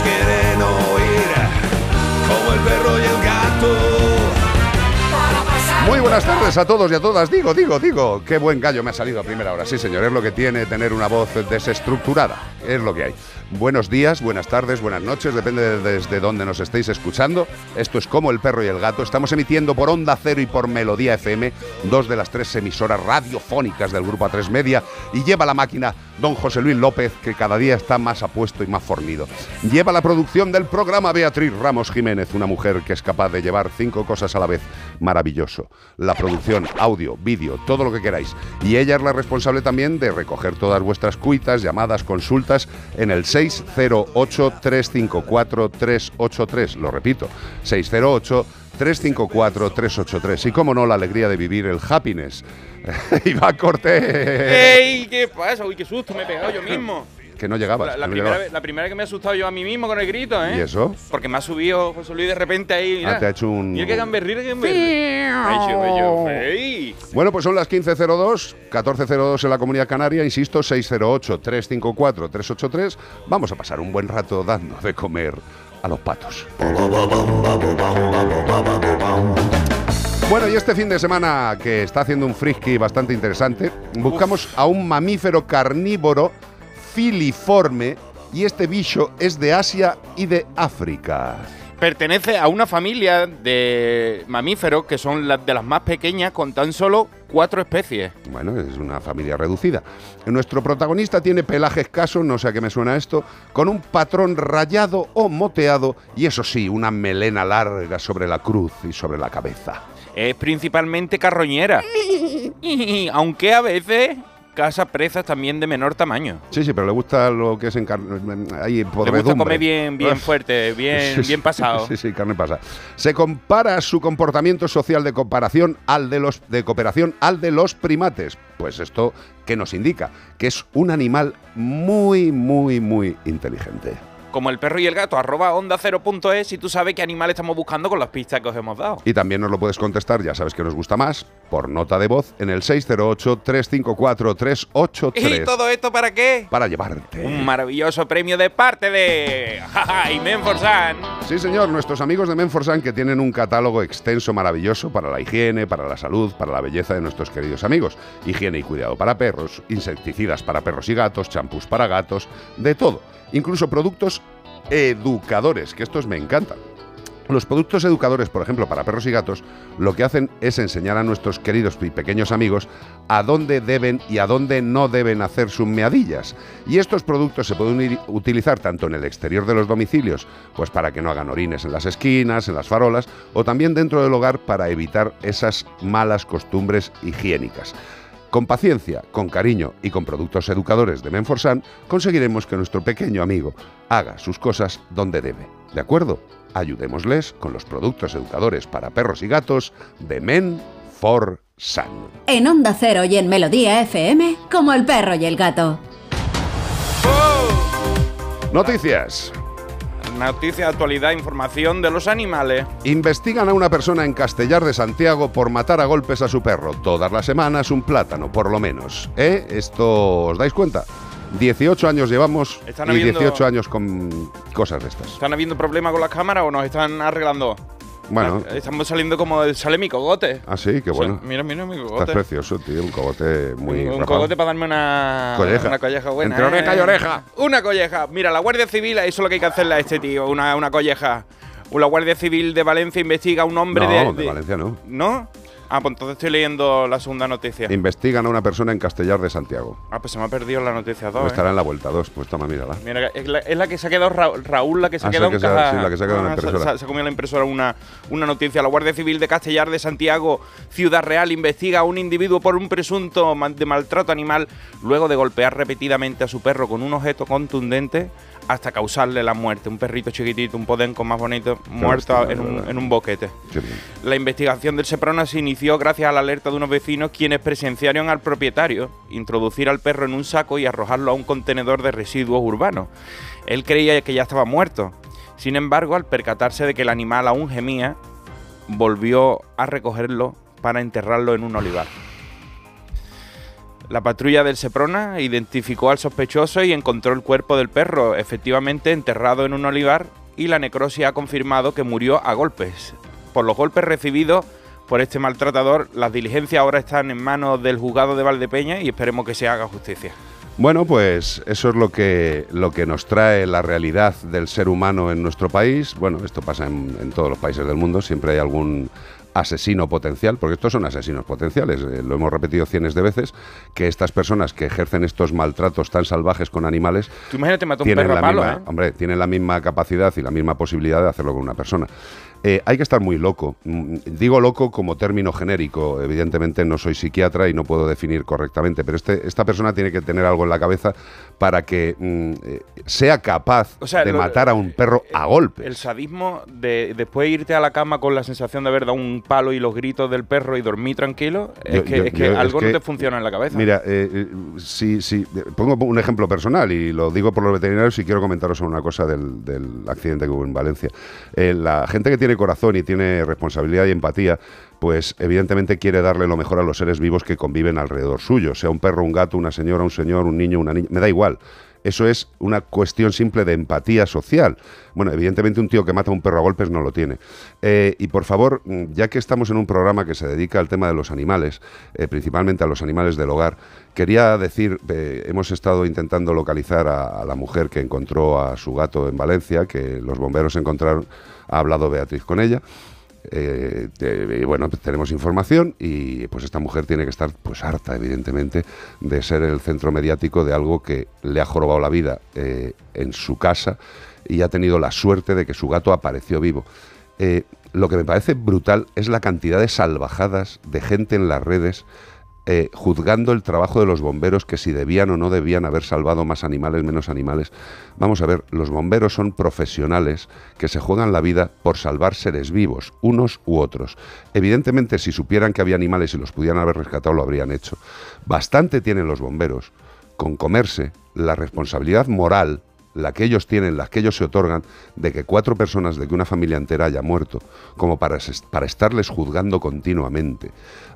Quieren oír como el perro y el gato. Muy buenas tardes a todos y a todas. Digo, digo, digo. Qué buen gallo me ha salido a primera hora. Sí, señor. Es lo que tiene tener una voz desestructurada. Es lo que hay. Buenos días, buenas tardes, buenas noches. Depende de desde dónde nos estéis escuchando. Esto es como el perro y el gato. Estamos emitiendo por Onda Cero y por Melodía FM, dos de las tres emisoras radiofónicas del Grupo A3 Media. Y lleva la máquina don José Luis López, que cada día está más apuesto y más fornido. Lleva la producción del programa Beatriz Ramos Jiménez, una mujer que es capaz de llevar cinco cosas a la vez. Maravilloso. La producción, audio, vídeo, todo lo que queráis. Y ella es la responsable también de recoger todas vuestras cuitas, llamadas, consultas en el 608-354-383. Lo repito, 608 354-383. Y como no, la alegría de vivir el happiness. Iván Cortés. ¡Ey! ¿Qué pasa? Uy, qué susto me he pegado yo mismo. Que no llegabas. La, la no primera, llegabas. vez- la primera que me he asustado yo a mí mismo con el grito, ¿eh? ¿Y eso? Porque me ha subido José Luis de repente ahí. Mira. Ah, te ha hecho un- que gamberri, que gamberri. Ay, yo, yo, ey. Bueno, pues son las 15.02, 14.02 en la Comunidad Canaria, insisto, 608-354-383. Vamos a pasar un buen rato dando de comer a los patos. Bueno, y este fin de semana que está haciendo un frisky bastante interesante, buscamos a un mamífero carnívoro filiforme y este bicho es de Asia y de África. Pertenece a una familia de mamíferos que son las de las más pequeñas con tan solo cuatro especies. Bueno, es una familia reducida. Nuestro protagonista tiene pelaje escaso, no sé a qué me suena esto, con un patrón rayado o moteado y eso sí, una melena larga sobre la cruz y sobre la cabeza. Es principalmente carroñera. Aunque a veces caza presas también de menor tamaño. Sí, sí, pero le gusta lo que es en carne. Ahí Le gusta comer bien, bien Uf. fuerte, bien, bien pasado. Sí, sí, carne pasada. Se compara su comportamiento social de comparación al de los de cooperación al de los primates. Pues esto que nos indica que es un animal muy, muy, muy inteligente. Como el perro y el gato, arroba onda 0.es si tú sabes qué animal estamos buscando con las pistas que os hemos dado. Y también nos lo puedes contestar, ya sabes que nos gusta más, por nota de voz en el 608-354-383. ¿Y todo esto para qué? Para llevarte. Un maravilloso premio de parte de y Menforsan. Sí, señor, nuestros amigos de Menforsan que tienen un catálogo extenso, maravilloso para la higiene, para la salud, para la belleza de nuestros queridos amigos. Higiene y cuidado para perros, insecticidas para perros y gatos, champús para gatos, de todo. Incluso productos educadores, que estos me encantan. Los productos educadores, por ejemplo, para perros y gatos, lo que hacen es enseñar a nuestros queridos y pequeños amigos a dónde deben y a dónde no deben hacer sus meadillas. Y estos productos se pueden utilizar tanto en el exterior de los domicilios, pues para que no hagan orines en las esquinas, en las farolas, o también dentro del hogar para evitar esas malas costumbres higiénicas. Con paciencia, con cariño y con productos educadores de Menforsan, conseguiremos que nuestro pequeño amigo haga sus cosas donde debe. ¿De acuerdo? Ayudémosles con los productos educadores para perros y gatos de Men for San. En Onda Cero y en Melodía FM, como el perro y el gato. Noticias. Noticia, actualidad, información de los animales. Investigan a una persona en Castellar de Santiago por matar a golpes a su perro. Todas las semanas un plátano, por lo menos. ¿Eh? ¿Esto os dais cuenta? 18 años llevamos Están y habiendo- 18 años con cosas de estas. ¿Están habiendo problemas con las cámaras o nos están arreglando? Bueno, Ah, Estamos saliendo como de- sale mi cogote. así, qué bueno. O sea, mira, mira mi Estás cogote. precioso, tío. Un cogote muy un, cogote para darme una Colleja. Una colleja buena. Entre oreja y ¿eh? oreja. Una colleja. Mira, la Guardia Civil, eso es lo que hay que hacerle a este tío, una, una colleja. La Guardia Civil de Valencia investiga a un hombre No, de, de Valencia no. ¿No? Ah, pues entonces estoy leyendo la segunda noticia. Investigan a una persona en Castellar de Santiago. Ah, pues se me ha perdido la noticia No 2. estará en la vuelta 2. Pues toma, mírala. Mira, es la, es la que se ha quedado Ra- Raúl, la que se ha Ah, quedado en se ha- caja. sí, la que se ha quedado en la Ah, impresora. Se, se ha comido la impresora una, una noticia. La Guardia Civil de Castellar de Santiago, Ciudad Real, investiga a un individuo por un presunto de maltrato animal luego de golpear repetidamente a su perro con un objeto contundente hasta causarle la muerte. Un perrito chiquitito, un podenco más bonito, muerto en un, en un boquete. La investigación del Seprona se inició gracias a la alerta de unos vecinos quienes presenciaron al propietario introducir al perro en un saco y arrojarlo a un contenedor de residuos urbanos. Él creía que ya estaba muerto. Sin embargo, al percatarse de que el animal aún gemía, volvió a recogerlo para enterrarlo en un olivar. La patrulla del Seprona identificó al sospechoso y encontró el cuerpo del perro, efectivamente enterrado en un olivar, y la necrosia ha confirmado que murió a golpes. Por los golpes recibidos por este maltratador, las diligencias ahora están en manos del juzgado de Valdepeña y esperemos que se haga justicia. Bueno, pues eso es lo que, lo que nos trae la realidad del ser humano en nuestro país. Bueno, esto pasa en, en todos los países del mundo, siempre hay algún asesino potencial, porque estos son asesinos potenciales, eh, lo hemos repetido cientos de veces, que estas personas que ejercen estos maltratos tan salvajes con animales Tú imagínate matar un tienen perro la palo, misma, ¿eh? hombre, tienen la misma capacidad y la misma posibilidad de hacerlo con una persona. Eh, hay que estar muy loco. Mm, Digo loco como término genérico. Evidentemente no soy psiquiatra y no puedo definir correctamente, pero este, esta persona tiene que tener algo en la cabeza para que mm, eh, sea capaz O sea, de lo- matar a un perro a golpes. El sadismo de después irte a la cama con la sensación de haber dado un palo y los gritos del perro y dormir tranquilo, es Yo- que, yo- es que yo- es algo que- no te funciona en la cabeza. Mira, eh, eh, si, si- eh, pongo un ejemplo personal y lo digo por los veterinarios y quiero comentaros una cosa del, del accidente que hubo en Valencia. Eh, la gente que tiene corazón y tiene responsabilidad y empatía, pues evidentemente quiere darle lo mejor a los seres vivos que conviven alrededor suyo, sea un perro, un gato, una señora, un señor, un niño, una niña, me da igual. Eso es una cuestión simple de empatía social. Bueno, evidentemente un tío que mata a un perro a golpes no lo tiene. Eh, y por favor, ya que estamos en un programa que se dedica al tema de los animales, eh, principalmente a los animales del hogar, quería decir, eh, hemos estado intentando localizar a la mujer que encontró a su gato en Valencia, que los bomberos encontraron, ha hablado Beatriz con ella. Eh, bueno, pues tenemos información y pues esta mujer tiene que estar pues harta, evidentemente, de ser el centro mediático de algo que le ha jorobado la vida eh, en su casa y ha tenido la suerte de que su gato apareció vivo. Eh, lo que me parece brutal es la cantidad de salvajadas de gente en las redes eh, juzgando el trabajo de los bomberos, que si debían o no debían haber salvado más animales, menos animales. Vamos a ver, los bomberos son profesionales que se juegan la vida por salvar seres vivos, unos u otros. Evidentemente, si supieran que había animales y los pudieran haber rescatado, lo habrían hecho. Bastante tienen los bomberos con comerse la responsabilidad moral la que ellos tienen, la que ellos se otorgan, de que cuatro personas, de que una familia entera haya muerto, como para, para estarles juzgando continuamente.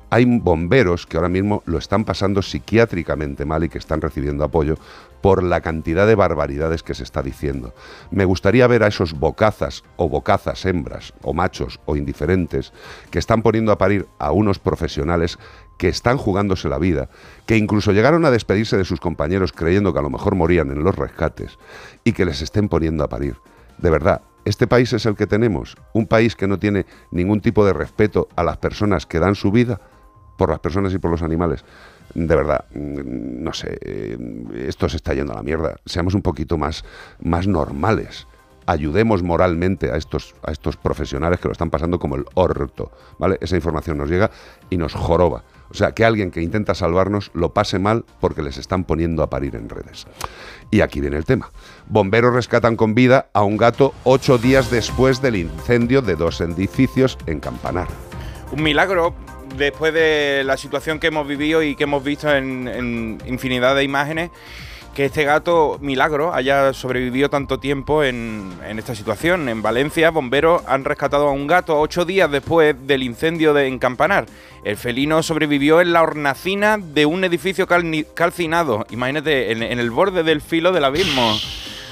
Hay bomberos que ahora mismo lo están pasando psiquiátricamente mal y que están recibiendo apoyo por la cantidad de barbaridades que se está diciendo. Me gustaría ver a esos bocazas o bocazas hembras o machos o indiferentes que están poniendo a parir a unos profesionales que están jugándose la vida, que incluso llegaron a despedirse de sus compañeros creyendo que a lo mejor morían en los rescates y que les estén poniendo a parir. De verdad, este país es el que tenemos, un país que no tiene ningún tipo de respeto a las personas que dan su vida por las personas y por los animales. De verdad, mm, no sé, eh, esto se está yendo a la mierda. Seamos un poquito más, más normales. Ayudemos moralmente a estos, a estos profesionales que lo están pasando como el orto. ¿vale? Esa información nos llega y nos joroba. O sea, que alguien que intenta salvarnos lo pase mal porque les están poniendo a parir en redes. Y aquí viene el tema. Bomberos rescatan con vida a un gato ocho días después del incendio de dos edificios en Campanar. Un milagro. Después de la situación que hemos vivido y que hemos visto en, en infinidad de imágenes, que este gato, milagro, haya sobrevivido tanto tiempo en, en, esta situación. En Valencia, bomberos han rescatado a un gato ocho días después del incendio de, en Campanar. El felino sobrevivió en la hornacina de un edificio calcinado, imagínate, en, en el borde del filo del abismo.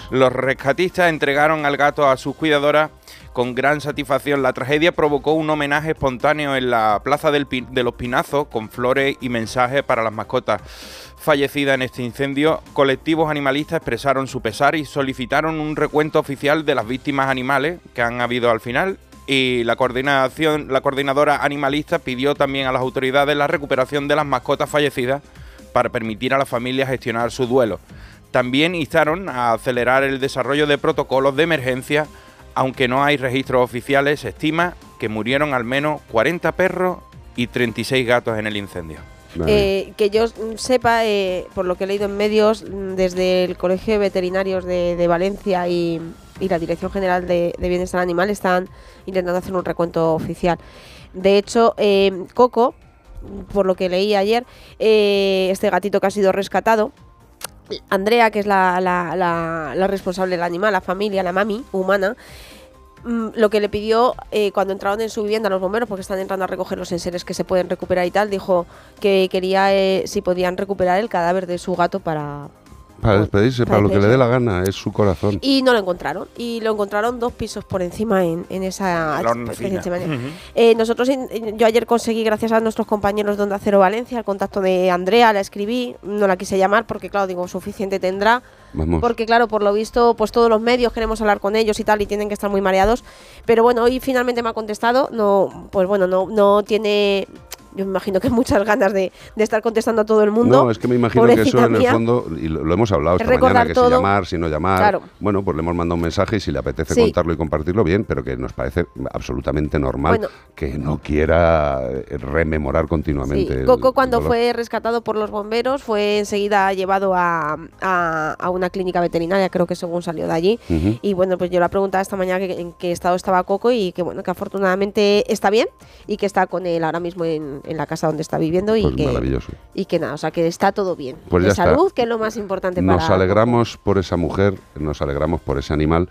Los rescatistas entregaron al gato a sus cuidadoras con gran satisfacción. La tragedia provocó un homenaje espontáneo en la Plaza del de los Pinazos con flores y mensajes para las mascotas fallecidas en este incendio. Colectivos animalistas expresaron su pesar y solicitaron un recuento oficial de las víctimas animales que han habido al final. Y la coordinación, la coordinadora animalista pidió también a las autoridades la recuperación de las mascotas fallecidas para permitir a las familias gestionar su duelo. También instaron a acelerar el desarrollo de protocolos de emergencia aunque no hay registros oficiales, se estima que murieron al menos 40 perros y 36 gatos en el incendio. Eh, que yo sepa, eh, por lo que he leído en medios, desde el Colegio de Veterinarios de, Valencia y, la Dirección General de, Bienestar Animal están intentando hacer un recuento oficial. De hecho, eh, Coco, por lo que leí ayer, este gatito que ha sido rescatado, Andrea, que es la, la, responsable del animal, la familia, la mami humana, mm, lo que le pidió eh, cuando entraron en su vivienda los bomberos, porque están entrando a recoger los enseres que se pueden recuperar y tal, dijo que quería eh, si podían recuperar el cadáver de su gato para, para despedirse, para, lo que le dé la gana, es su corazón. Y no lo encontraron. Y lo encontraron dos pisos por encima en, en esa... eh, nosotros, yo ayer conseguí, gracias a nuestros compañeros de Onda Cero Valencia, el contacto de Andrea, la escribí, no la quise llamar porque, claro, digo, suficiente tendrá. Porque, claro, por lo visto, pues todos los medios queremos hablar con ellos y tal, y tienen que estar muy mareados. Pero bueno, hoy finalmente me ha contestado. No, pues bueno, no, no tiene yo me imagino que muchas ganas de, estar contestando a todo el mundo. No, es que me imagino que eso en el fondo, y lo, hemos hablado esta mañana, que si llamar, si no llamar. Bueno, pues le hemos mandado un mensaje y si le apetece contarlo y compartirlo, bien, pero que nos parece absolutamente normal que no quiera eh, rememorar continuamente. Sí. Coco, cuando fue rescatado por los bomberos, fue enseguida llevado a, a, una clínica veterinaria, creo que según salió de allí. Y bueno, pues yo le he preguntado esta mañana en qué estado estaba Coco y que bueno, que afortunadamente está bien y que está con él ahora mismo en, en la casa donde está viviendo y pues que y que nada, o sea que está todo bien. Pues de salud, que es lo más importante nos Nos alegramos por esa mujer, nos alegramos por ese animal.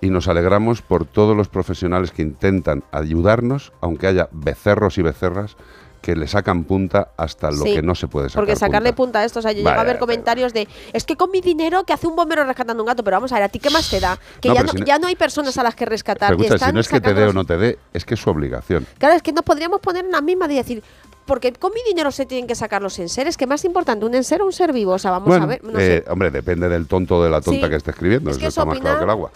Y nos alegramos por todos los profesionales que intentan ayudarnos, aunque haya becerros y becerras que le sacan punta hasta lo que no se puede sacar. Porque sacarle punta, a esto, o sea, yo llego a ver comentarios de, es que con mi dinero que hace un bombero rescatando un gato, pero vamos a ver, ¿a ti qué más te da? Que ya, no, ya no hay personas a las que rescatar. Pero si no es que te dé o no te dé, es que es su obligación. Claro, es que nos podríamos poner en la misma de decir, porque con mi dinero se tienen que sacar los enseres, que más importante, un enser o un ser vivo, o sea, vamos a ver. Eh, hombre, depende del tonto o de la tonta que esté escribiendo, es eso está más claro que el agua.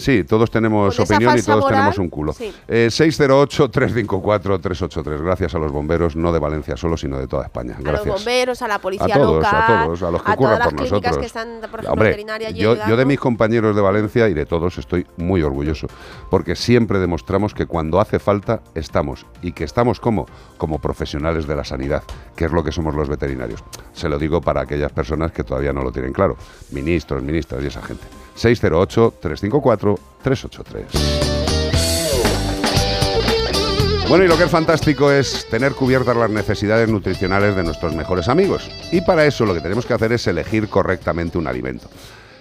Sí, todos tenemos opinión y todos tenemos un culo. 608-354-383. Eh, Gracias a los bomberos, no de Valencia solo, sino de toda España. Gracias. A los bomberos, a la policía a todos, local, a todos, a los que ocurran por nosotros. Que están, por Hombre, yo, yo, de mis compañeros de Valencia y de todos estoy muy orgulloso, porque siempre demostramos que cuando hace falta estamos y que estamos como como profesionales de la sanidad, que es lo que somos los veterinarios. Se lo digo para aquellas personas que todavía no lo tienen claro, ministros, ministras y esa gente. 608-354-383. Bueno, y lo que es fantástico es tener cubiertas las necesidades nutricionales de nuestros mejores amigos. Y para eso lo que tenemos que hacer es elegir correctamente un alimento.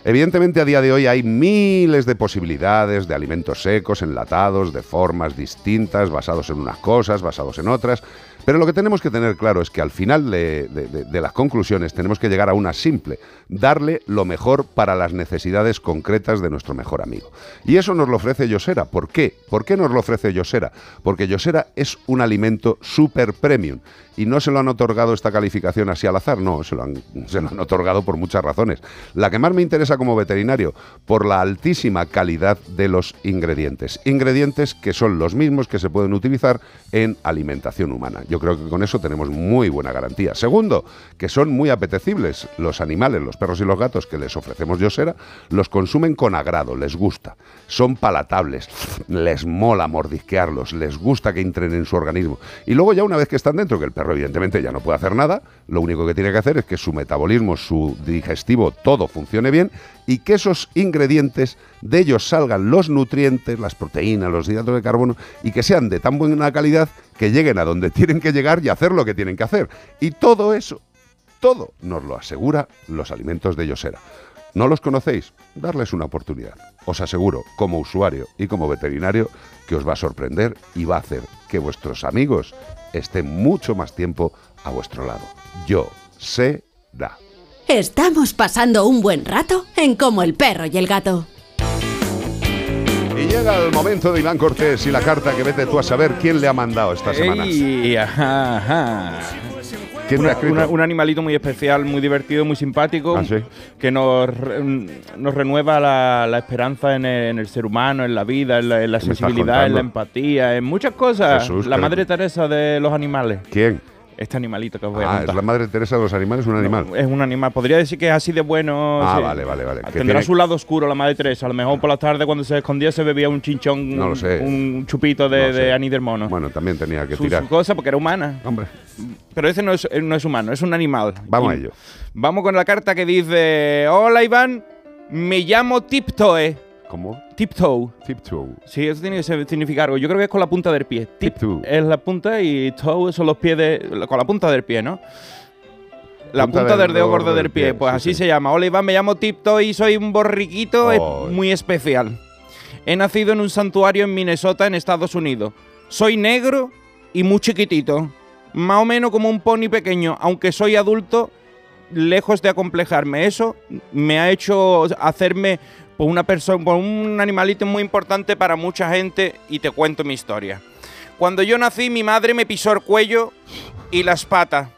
Evidentemente a día de hoy hay miles de posibilidades de alimentos secos, enlatados, de formas distintas, basados en unas cosas, basados en otras, pero lo que tenemos que tener claro es que al final de, las conclusiones tenemos que llegar a una simple, darle lo mejor para las necesidades concretas de nuestro mejor amigo. Y eso nos lo ofrece Yosera. ¿Por qué? ¿Por qué nos lo ofrece Yosera? Porque Yosera es un alimento super premium y no se lo han otorgado esta calificación así al azar, no, se lo, han, se lo han otorgado por muchas razones. La que más me interesa como veterinario, por la altísima calidad de los ingredientes. Ingredientes que son los mismos que se pueden utilizar en alimentación humana. Yo creo que con eso tenemos muy buena garantía. Segundo, que son muy apetecibles. Los animales, los perros y los gatos que les ofrecemos Yosera, los consumen con agrado, les gusta. Son palatables, les mola mordisquearlos, les gusta que entren en su organismo. Y luego ya una vez que están dentro, que el perro evidentemente ya no puede hacer nada, lo único que tiene que hacer es que su metabolismo, su digestivo, todo funcione bien y que esos ingredientes de ellos salgan los nutrientes, las proteínas, los hidratos de carbono y que sean de tan buena calidad que lleguen a donde tienen que llegar y hacer lo que tienen que hacer. Y todo eso, todo nos lo asegura los alimentos de Yosera. ¿No los conocéis? Darles una oportunidad. Os aseguro, como usuario y como veterinario, que os va a sorprender y va a hacer que vuestros amigos estén mucho más tiempo a vuestro lado. Yo sé da. Estamos pasando un buen rato en Como el perro y el gato. Y llega el momento de Iván Cortés y la carta que vete tú a saber quién le ha mandado estas semanas. Ey, ajá, ajá. Un animalito muy especial, muy divertido, muy simpático, ¿Ah, sí? que nos, nos renueva la, la esperanza en el, en el ser humano, en la vida, en la, en la ¿Qué me estás sensibilidad, en la empatía, en muchas cosas. Jesús, la Madre Teresa de los animales. ¿Quién? Este animalito que os voy a Ah, contar. es la madre Teresa de los animales, un animal. Es un animal. Podría decir que es así de bueno. Ah, sí. vale, vale, vale. Que Tendrá tiene- su lado oscuro la madre Teresa. A lo mejor por la tarde cuando se escondía se bebía un chinchón, No lo sé. un chupito de, No sé. de Annie del Mono. Bueno, también tenía que su, tirar. su cosa porque era humana. Hombre, Pero ese no es, eh, no es humano, es un animal. vamos Y- a ello. Vamos con la carta que dice: Hola Iván, me llamo Tiptoe. ¿Cómo? Tiptoe. Tiptoe. Sí, eso tiene que significar algo. Yo creo que es con la punta del pie. Tip Tiptoe. es la punta y toe son los pies de. con la punta del pie, ¿no? La Punta punta, del del dedo gordo del pie. Pues sí, así sí. se llama. Hola Iván, me llamo Tiptoe y soy un borriquito es- muy especial. He nacido en un santuario en Minnesota, en Estados Unidos. Soy negro y muy chiquitito. Más o menos como un pony pequeño. Aunque soy adulto, lejos de acomplejarme. Eso me ha hecho hacerme pues, una persona, pues, un animalito muy importante para mucha gente y te cuento mi historia. Cuando yo nací, mi madre me pisó el cuello y las patas.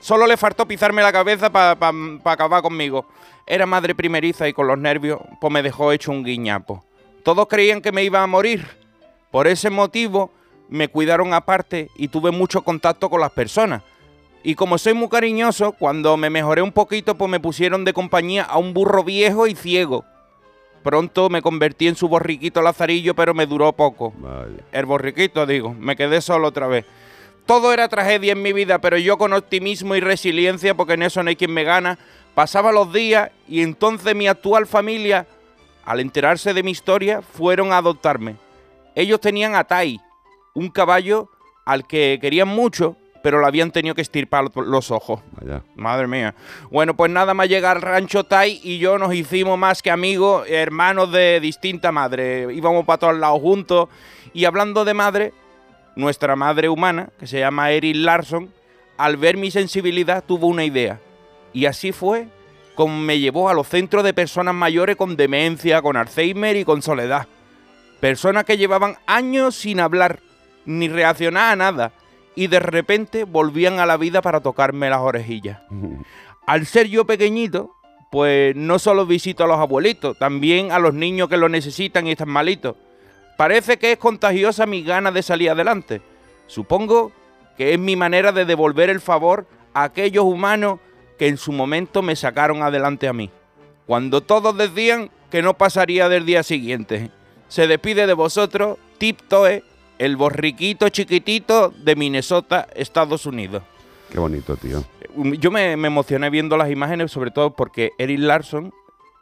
Solo le faltó pisarme la cabeza para acabar conmigo. Era madre primeriza y con los nervios, pues me dejó hecho un guiñapo. Todos creían que me iba a morir. Por ese motivo, me cuidaron aparte y tuve mucho contacto con las personas. Y como soy muy cariñoso, cuando me mejoré un poquito, pues me pusieron de compañía a un burro viejo y ciego. Pronto me convertí en su borriquito lazarillo, pero me duró poco. El borriquito, digo, me quedé solo otra vez. Todo era tragedia en mi vida, pero yo con optimismo y resiliencia, porque en eso no hay quien me gana, pasaba los días y entonces mi actual familia, al enterarse de mi historia, fueron a adoptarme. Ellos tenían a Tai, un caballo al que querían mucho, pero le habían tenido que estirpar los ojos. Madre mía. Bueno, pues nada más llegar al rancho Tai y yo nos hicimos más que amigos, hermanos de distinta madre. Íbamos para todos lados juntos. Y hablando de madre, nuestra madre humana, que se llama Erin Larson, al ver mi sensibilidad tuvo una idea. Y así fue como me llevó a los centros de personas mayores con demencia, con Alzheimer y con soledad. Personas que llevaban años sin hablar, ni reaccionar a nada. Y de repente volvían a la vida para tocarme las orejillas. Al ser yo pequeñito, pues no solo visito a los abuelitos, también a los niños que lo necesitan y están malitos. Parece que es contagiosa mi gana de salir adelante. Supongo que es mi manera de devolver el favor a aquellos humanos que en su momento me sacaron adelante a mí. Cuando todos decían que no pasaría del día siguiente. Se despide de vosotros, Tiptoe, el borriquito chiquitito de Minnesota, Estados Unidos. Qué bonito, tío. Yo me, me emocioné viendo las imágenes, sobre todo porque Eric Larson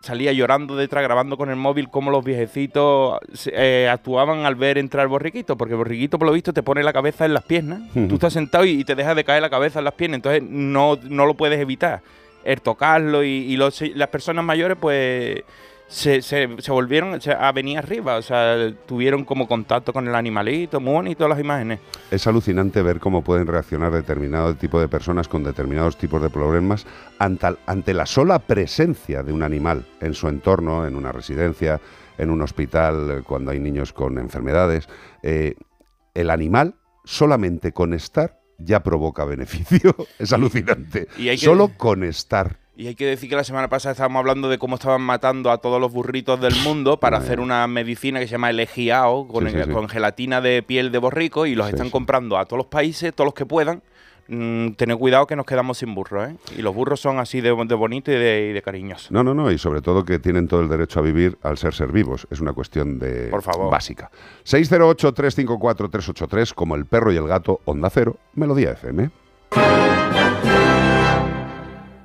salía llorando detrás, grabando con el móvil cómo los viejecitos eh, actuaban al ver entrar el borriquito, porque el borriquito, por lo visto, te pone la cabeza en las piernas. Tú estás sentado y, y te deja de caer la cabeza en las piernas, entonces no, no lo puedes evitar. El tocarlo y, y los- las personas mayores, pues se, se- se volvieron se- a venir arriba, o sea, tuvieron como contacto con el animalito, muy bonito las imágenes. Es alucinante ver cómo pueden reaccionar determinado tipo de personas con determinados tipos de problemas ante, ante la sola presencia de un animal en su entorno, en una residencia, en un hospital, eh, cuando hay niños con enfermedades. Eh, el animal, solamente con estar, ya provoca beneficio. es alucinante. y hay que- Solo con estar. Y hay que decir que la semana pasada estábamos hablando de cómo estaban matando a todos los burritos del mundo para hacer una medicina que se llama elegiao, con, Sí, sí, sí. con gelatina de piel de borrico, y los están comprando a todos los países, todos los que puedan. Mm, tened cuidado que nos quedamos sin burros, ¿eh? Y los burros son así de, de bonitos y de, de cariñosos. No, no, no, y sobre todo que tienen todo el derecho a vivir al ser ser vivos. Es una cuestión de Por favor. básica. 608-354-383, como el perro y el gato, Onda Cero, Melodía FM.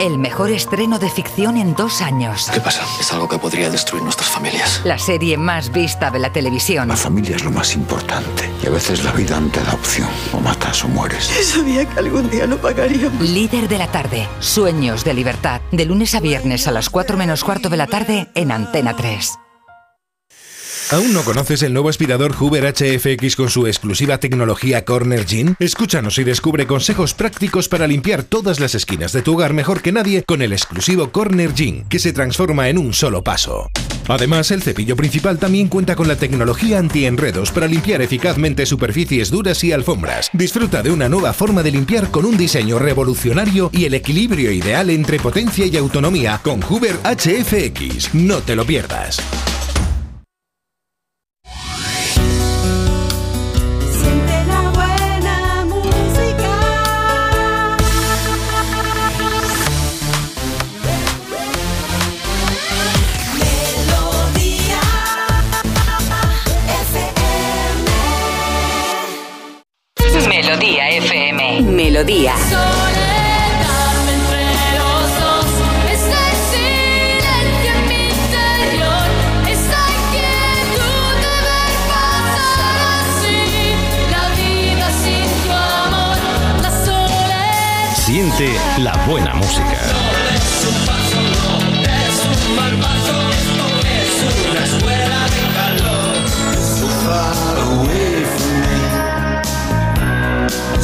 El mejor estreno de ficción en dos años. ¿Qué pasa? Es algo que podría destruir nuestras familias. La serie más vista de la televisión. La familia es lo más importante. Y a veces la vida no te da opción. O matas o mueres. Sabía que algún día no pagaríamos. Líder de la tarde. Sueños de libertad. De lunes a viernes a las 4 menos cuarto de la tarde en Antena 3. ¿Aún no conoces el nuevo aspirador Hoover HFX con su exclusiva tecnología Corner Gene? Escúchanos y descubre consejos prácticos para limpiar todas las esquinas de tu hogar mejor que nadie con el exclusivo Corner Gene, que se transforma en un solo paso. Además, el cepillo principal también cuenta con la tecnología anti-enredos para limpiar eficazmente superficies duras y alfombras. Disfruta de una nueva forma de limpiar con un diseño revolucionario y el equilibrio ideal entre potencia y autonomía con Hoover HFX. No te lo pierdas. Amor. La soledad. Siente la buena música.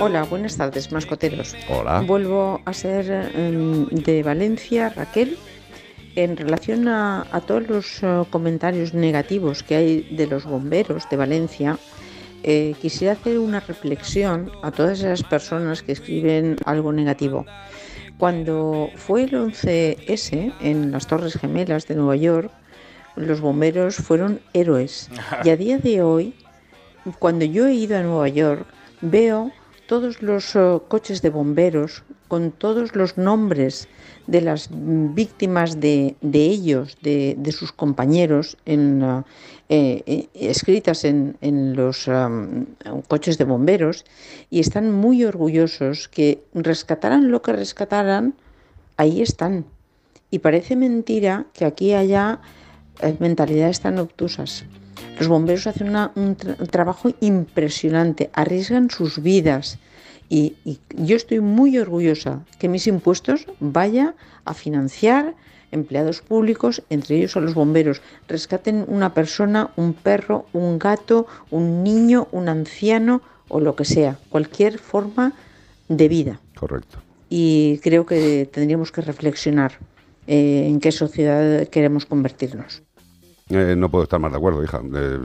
Hola, buenas tardes, mascoteros. Hola. Vuelvo a ser em, de Valencia, Raquel. En relación a, a todos los eh, comentarios negativos que hay de los bomberos de Valencia, eh, quisiera hacer una reflexión a todas esas personas que escriben algo negativo. Cuando fue el 11S en las Torres Gemelas de Nueva York, los bomberos fueron héroes. Y a día de hoy, cuando yo he ido a Nueva York, veo todos los eh, coches de bomberos con todos los nombres de las víctimas de, ellos, de, sus compañeros, en, uh, escritas en, los coches de bomberos, y están muy orgullosos que rescataran lo que rescataran, ahí están. Y parece mentira que aquí haya mentalidades tan obtusas. Los bomberos hacen una- un, tra- un trabajo impresionante, arriesgan sus vidas y, y yo estoy muy orgullosa que mis impuestos vaya a financiar empleados públicos, entre ellos a los bomberos, rescaten una persona, un perro, un gato, un niño, un anciano o lo que sea, cualquier forma de vida. Correcto. Y creo que tendríamos que reflexionar eh, en qué sociedad queremos convertirnos. Eh, no puedo estar más de acuerdo, hija. Eh,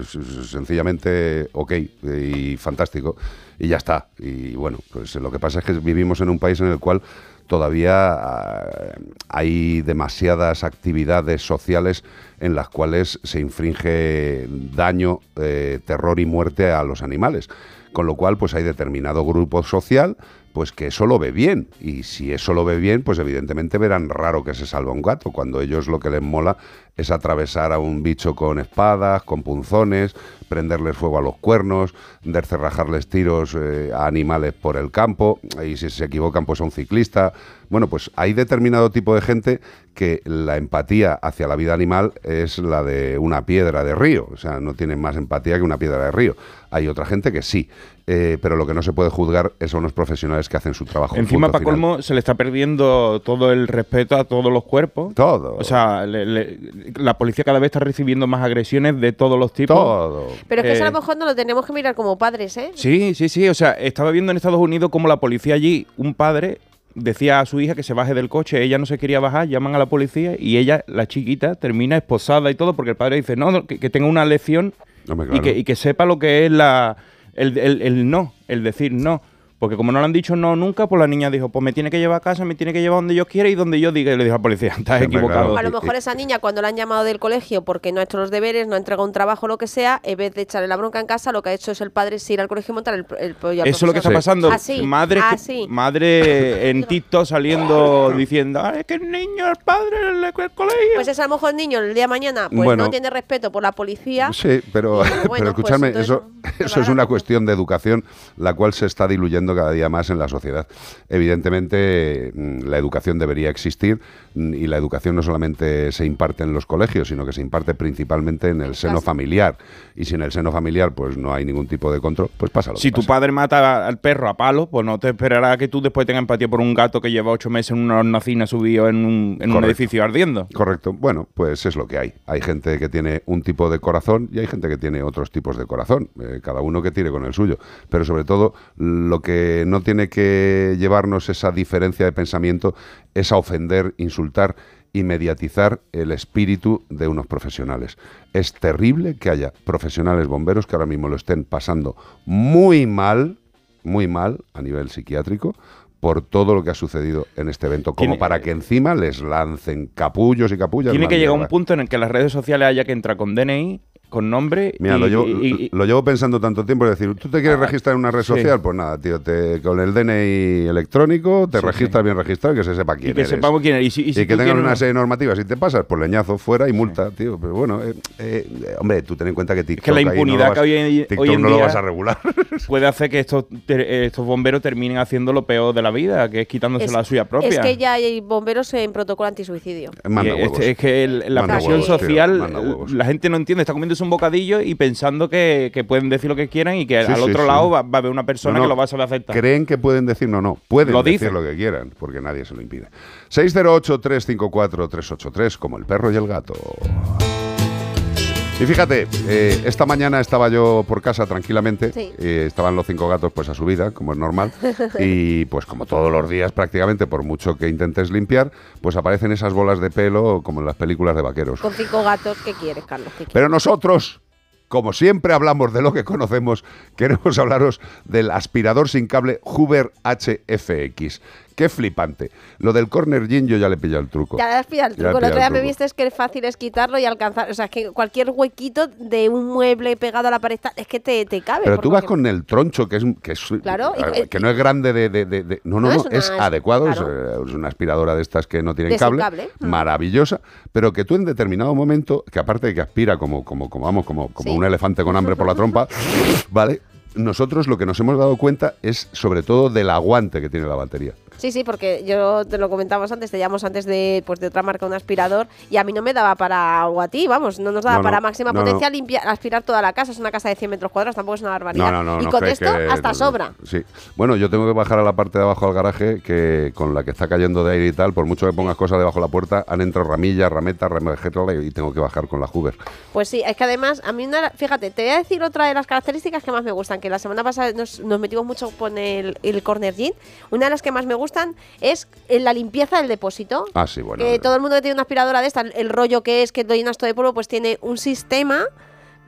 sencillamente, ok y fantástico. Y ya está. Y bueno, pues lo que pasa es que vivimos en un país en el cual todavía ah, hay demasiadas actividades sociales en las cuales se infringe daño, eh, terror y muerte a los animales. Con lo cual, pues hay determinado grupo social pues que eso lo ve bien. Y si eso lo ve bien, pues evidentemente verán raro que se salva un gato, cuando ellos lo que les mola es atravesar a un bicho con espadas, con punzones, prenderles fuego a los cuernos, descerrajarles tiros eh, a animales por el campo, y si se equivocan, pues a un ciclista. Bueno, pues hay determinado tipo de gente que la empatía hacia la vida animal es la de una piedra de río, o sea, no tienen más empatía que una piedra de río. Hay otra gente que sí, eh, pero lo que no se puede juzgar es a unos profesionales que hacen su trabajo. Encima, para colmo, se le está perdiendo todo el respeto a todos los cuerpos. Todo. O sea, le- le- la policía cada vez está recibiendo más agresiones de todos los tipos. Todo. Pero es que eso a Eh, lo mejor no lo tenemos que mirar como padres, ¿eh? Sí, sí, sí. O sea, estaba viendo en Estados Unidos como la policía allí, un padre decía a su hija que se baje del coche, ella no se quería bajar, llaman a la policía y ella, la chiquita, termina esposada y todo porque el padre dice, no, no, que, que tenga una lección Hombre, y, que, y que sepa lo que es la, el, el- el no, el decir no. Porque como no le han dicho no nunca, pues la niña dijo, pues me tiene que llevar a casa, me tiene que llevar donde yo quiera y donde yo diga. Y le dijo al policía, estás equivocado. claro. A lo mejor esa niña cuando la han llamado del colegio porque no ha hecho los deberes, no ha entregado un trabajo, lo que sea, en vez de echarle la bronca en casa, lo que ha hecho es el padre es ir al colegio y montar el, el Eso es lo que está pasando. Así, madre, que- así. madre en TikTok saliendo diciendo, "Ah, es que el niño, el padre, el, el colegio. Pues ese a lo mejor el niño el día de mañana pues Bueno. no tiene respeto por la policía. Sí, pero, bueno, pero pues entonces eso, eso es una cuestión de educación, la cual se está diluyendo cada día más en la sociedad. Evidentemente, mm, la educación debería existir mm, y la educación no solamente se imparte en los colegios, sino que se imparte principalmente en el seno familiar. Y si en el seno familiar pues no hay ningún tipo de control, pues pasa lo Si que tu pasa. padre mata al perro a palo, pues no te esperará que tú después tengas empatía por un gato que lleva ocho meses en una hornacina subido en un, en un Correcto. edificio ardiendo. Correcto. Bueno, pues es lo que hay. Hay gente que tiene un tipo de corazón y hay gente que tiene otros tipos de corazón. Eh, cada uno que tire con el suyo. Pero sobre todo, lo que no tiene que llevarnos esa diferencia de pensamiento es a ofender, insultar y mediatizar el espíritu de unos profesionales. Es terrible que haya profesionales bomberos que ahora mismo lo estén pasando muy mal, muy mal a nivel psiquiátrico por todo lo que ha sucedido en este evento, como para que encima les lancen capullos y capullas. Tiene que llegar un punto en el que las redes sociales haya que entrar con DNI, con nombre Mira, y, lo, llevo, y- y- lo llevo pensando tanto tiempo, es decir, ¿tú te quieres Ah, registrar en una red sí. social? Pues nada, tío, te, con el DNI electrónico te Sí, registras bien registrado y que se sepa quién y que eres. sepamos quién es. Y, si- y Y, si que tengan una una- serie de normativas. Si te pasas, pues leñazo fuera y multa, tío. Pero bueno, eh, eh, hombre, tú ten en cuenta que TikTok que la no impunidad vas- que hoy en, TikTok hoy en no día lo vas a regular. puede hacer que estos, te- estos bomberos terminen haciendo lo peor de la vida, que es quitándose Es- la suya propia. Es que ya hay bomberos en protocolo antisuicidio. Manda Y huevos. este- es que el- la presión tío, social, la gente no entiende, está un bocadillo y pensando que, que pueden decir lo que quieran y que Sí, al sí, otro sí. lado va, va a haber una persona No, no, que lo va a saber aceptar. Creen que pueden decir no, no. Pueden Lo decir dicen. lo que quieran, porque nadie se lo impide. 608-354-383, como el perro y el gato. Y fíjate, eh, esta mañana estaba yo por casa tranquilamente, Sí. eh, estaban los cinco gatos pues a su vida, como es normal, y pues como todos los días prácticamente, por mucho que intentes limpiar, pues aparecen esas bolas de pelo como en las películas de vaqueros. Con cinco gatos, ¿qué quieres, Carlos? ¿Qué quieres? Pero nosotros, como siempre hablamos de lo que conocemos, queremos hablaros del aspirador sin cable Hoover HFX. Qué flipante. Lo del corner gin yo ya le he pillado el truco. Ya le has pillado el Ya truco. El otro día me viste es que es fácil es quitarlo y alcanzar. O sea, es que cualquier huequito de un mueble pegado a la pared es que te, te cabe. Pero tú vas que- con el troncho, que es, que es Claro, y- que no es grande de... de- de- de- no, no, No, no, es una- adecuado, claro. eh, es una aspiradora de estas que no tienen cable, cable. Mm. maravillosa, pero que tú en determinado momento, que aparte de que aspira como, como, como vamos, como, como Sí. un elefante con hambre por la trompa, ¿vale? Nosotros lo que nos hemos dado cuenta es sobre todo del aguante que tiene la batería. Sí, sí, porque yo te lo comentabas antes, te llamamos antes de, pues, de otra marca, un aspirador, y a mí no me daba para, o a ti, vamos, no nos daba No, no, para máxima no, potencia limpiar, aspirar toda la casa. Es una casa de 100 metros cuadrados, tampoco es una barbaridad. Y con esto que- hasta sobra. Sí. Bueno, yo tengo que bajar a la parte de abajo al garaje que con la que está cayendo de aire y tal, por mucho que pongas cosas debajo de la puerta, han entrado ramillas, rametas, ramejetas y tengo que bajar con la Hoover. Pues sí, es que además, a mí, una, fíjate, te voy a decir otra de las características que más me gustan, que la semana pasada nos, nos metimos mucho con el, el corner gin. Una de las que más me gustan es en la limpieza del depósito. Ah, sí, bueno. que todo el mundo que tiene una aspiradora de esta, el rollo que es que lo llenas todo de polvo, pues tiene un sistema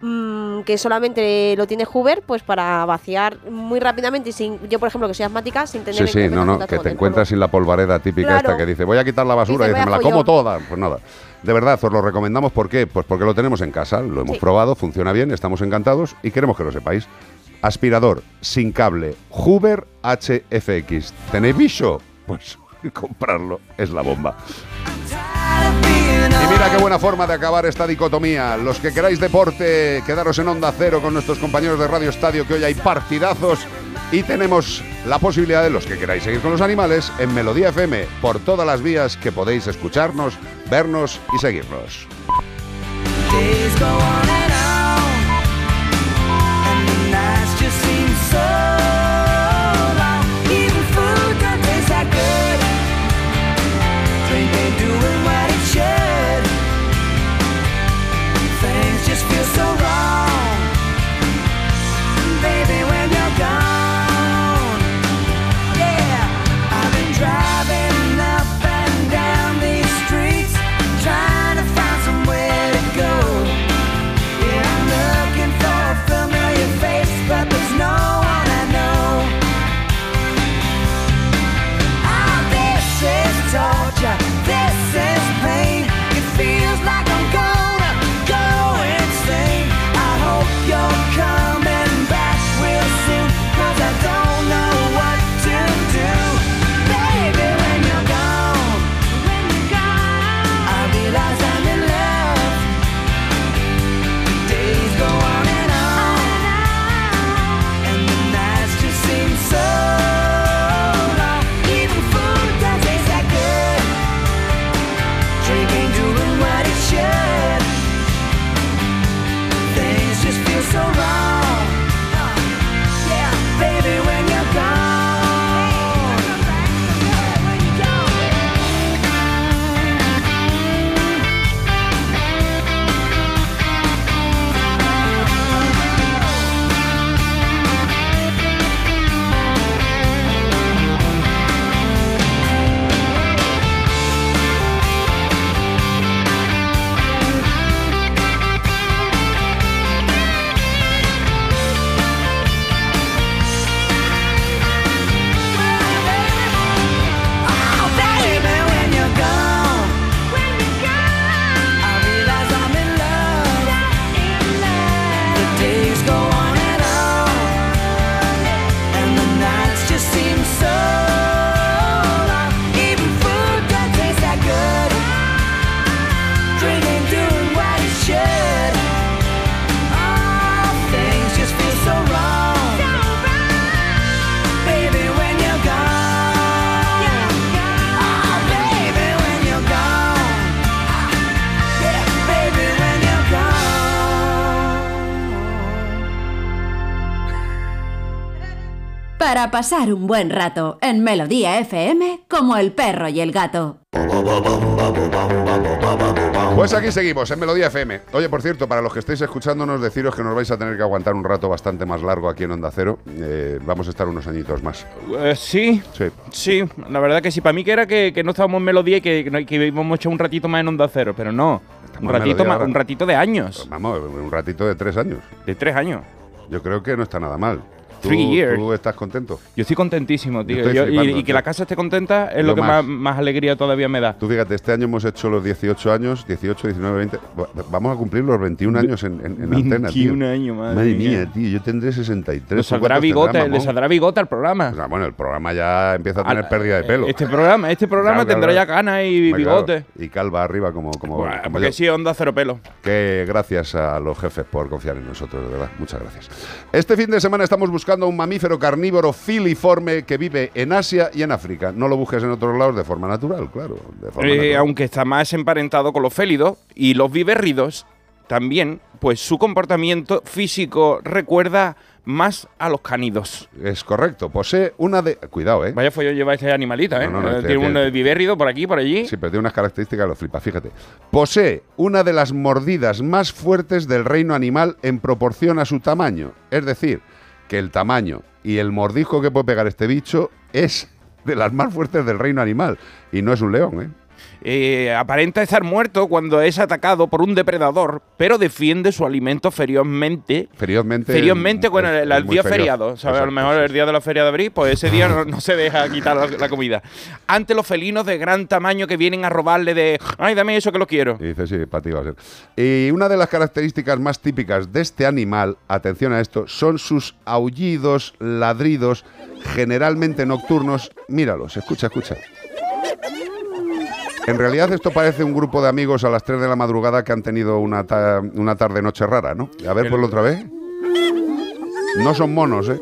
mm, que solamente lo tiene Hoover, pues para vaciar muy rápidamente y sin, yo por ejemplo que soy asmática, sin tener Sí, sí, no, no, que te encuentras sin la polvareda típica Claro. esta que dice, voy a quitar la basura y Dice, me la "Vaya como follón". toda. Pues nada. De verdad, os lo recomendamos. ¿Por qué? Pues porque lo tenemos en casa, lo hemos Sí. probado, funciona bien, estamos encantados y queremos que lo sepáis. Aspirador sin cable Hoover HFX. ¿Tenéis bicho? Pues comprarlo es la bomba. Y mira qué buena forma de acabar esta dicotomía. Los que queráis deporte, quedaros en onda cero con nuestros compañeros de Radio Estadio, que hoy hay partidazos. Y tenemos la posibilidad de los que queráis seguir con los animales en Melodía FM por todas las vías que podéis escucharnos, vernos y seguirnos. Para pasar un buen rato en Melodía FM como el perro y el gato. Pues aquí seguimos, en Melodía FM. Oye, por cierto, para los que estéis escuchándonos, deciros que nos vais a tener que aguantar un rato bastante más largo aquí en Onda Cero. Eh, vamos a estar unos añitos más. Eh, sí, Sí. sí, la verdad que sí. Para mí que era que, que no estábamos en melodía y que, que, íbamos a echar un ratito más en onda cero, pero no. Un ratito, más, un ratito de años. Vamos, un ratito de tres años. De tres años. Yo creo que no está nada mal. ¿Tú, Three years. ¿Tú estás contento? Yo estoy contentísimo, tío. estoy Yo- y- flipando, y, que la casa esté contenta es Yo lo que más. más, más alegría todavía me da. Tú fíjate, este año hemos hecho los 18 años, 18, 19, 20. Va- Vamos a cumplir los 21 años en, en, en antena, tío. 21 años, madre Madre mía. mía, tío. Yo tendré 63. Le ¿Tú saldrá tendrás, le saldrá bigote al programa. O sea, bueno, el programa ya empieza a tener Al- pérdida de pelo. Este programa, este programa Claro, tendrá claro. ya canas y Hombre, claro. bigote. Y calva arriba como, como, como porque yo. sí, onda cero pelo. Que gracias a los jefes por confiar en nosotros, de verdad. Muchas gracias. Este fin de semana estamos buscando un mamífero carnívoro filiforme que vive en Asia y en África. No lo busques en otros lados de forma natural, claro. De forma Eh, natural. aunque está más emparentado con los félidos y los vivérridos también, pues su comportamiento físico recuerda más a los canidos. Es correcto. Posee una de. Cuidado, ¿eh? Vaya follón lleva este animalito, ¿eh? No, no, no, Eh, este- tiene un tiene- eh, vivérrido por aquí, por allí. Sí, pero tiene unas características que lo flipa, fíjate. Posee una de las mordidas más fuertes del reino animal en proporción a su tamaño. Es decir, que el tamaño y el mordisco que puede pegar este bicho es de las más fuertes del reino animal. Y no es un león, ¿eh? Eh, aparenta estar muerto cuando es atacado por un depredador, pero defiende su alimento ferozmente. Ferozmente. Ferozmente, bueno, el, día feriado, ¿sabes? A lo mejor el día de la feria de abril, pues ese día no, no se deja quitar la, la comida. Ante los felinos de gran tamaño que vienen a robarle de, ay, dame eso que lo quiero. Y dice, sí, para ti va a ser. Y una de las características más típicas de este animal, atención a esto, son sus aullidos, ladridos, generalmente nocturnos. Míralos, escucha, escucha. En realidad esto parece un grupo de amigos a las 3 de la madrugada que han tenido una, ta- una tarde-noche rara, ¿no? A ver, ponlo otra vez. No son monos, ¿eh?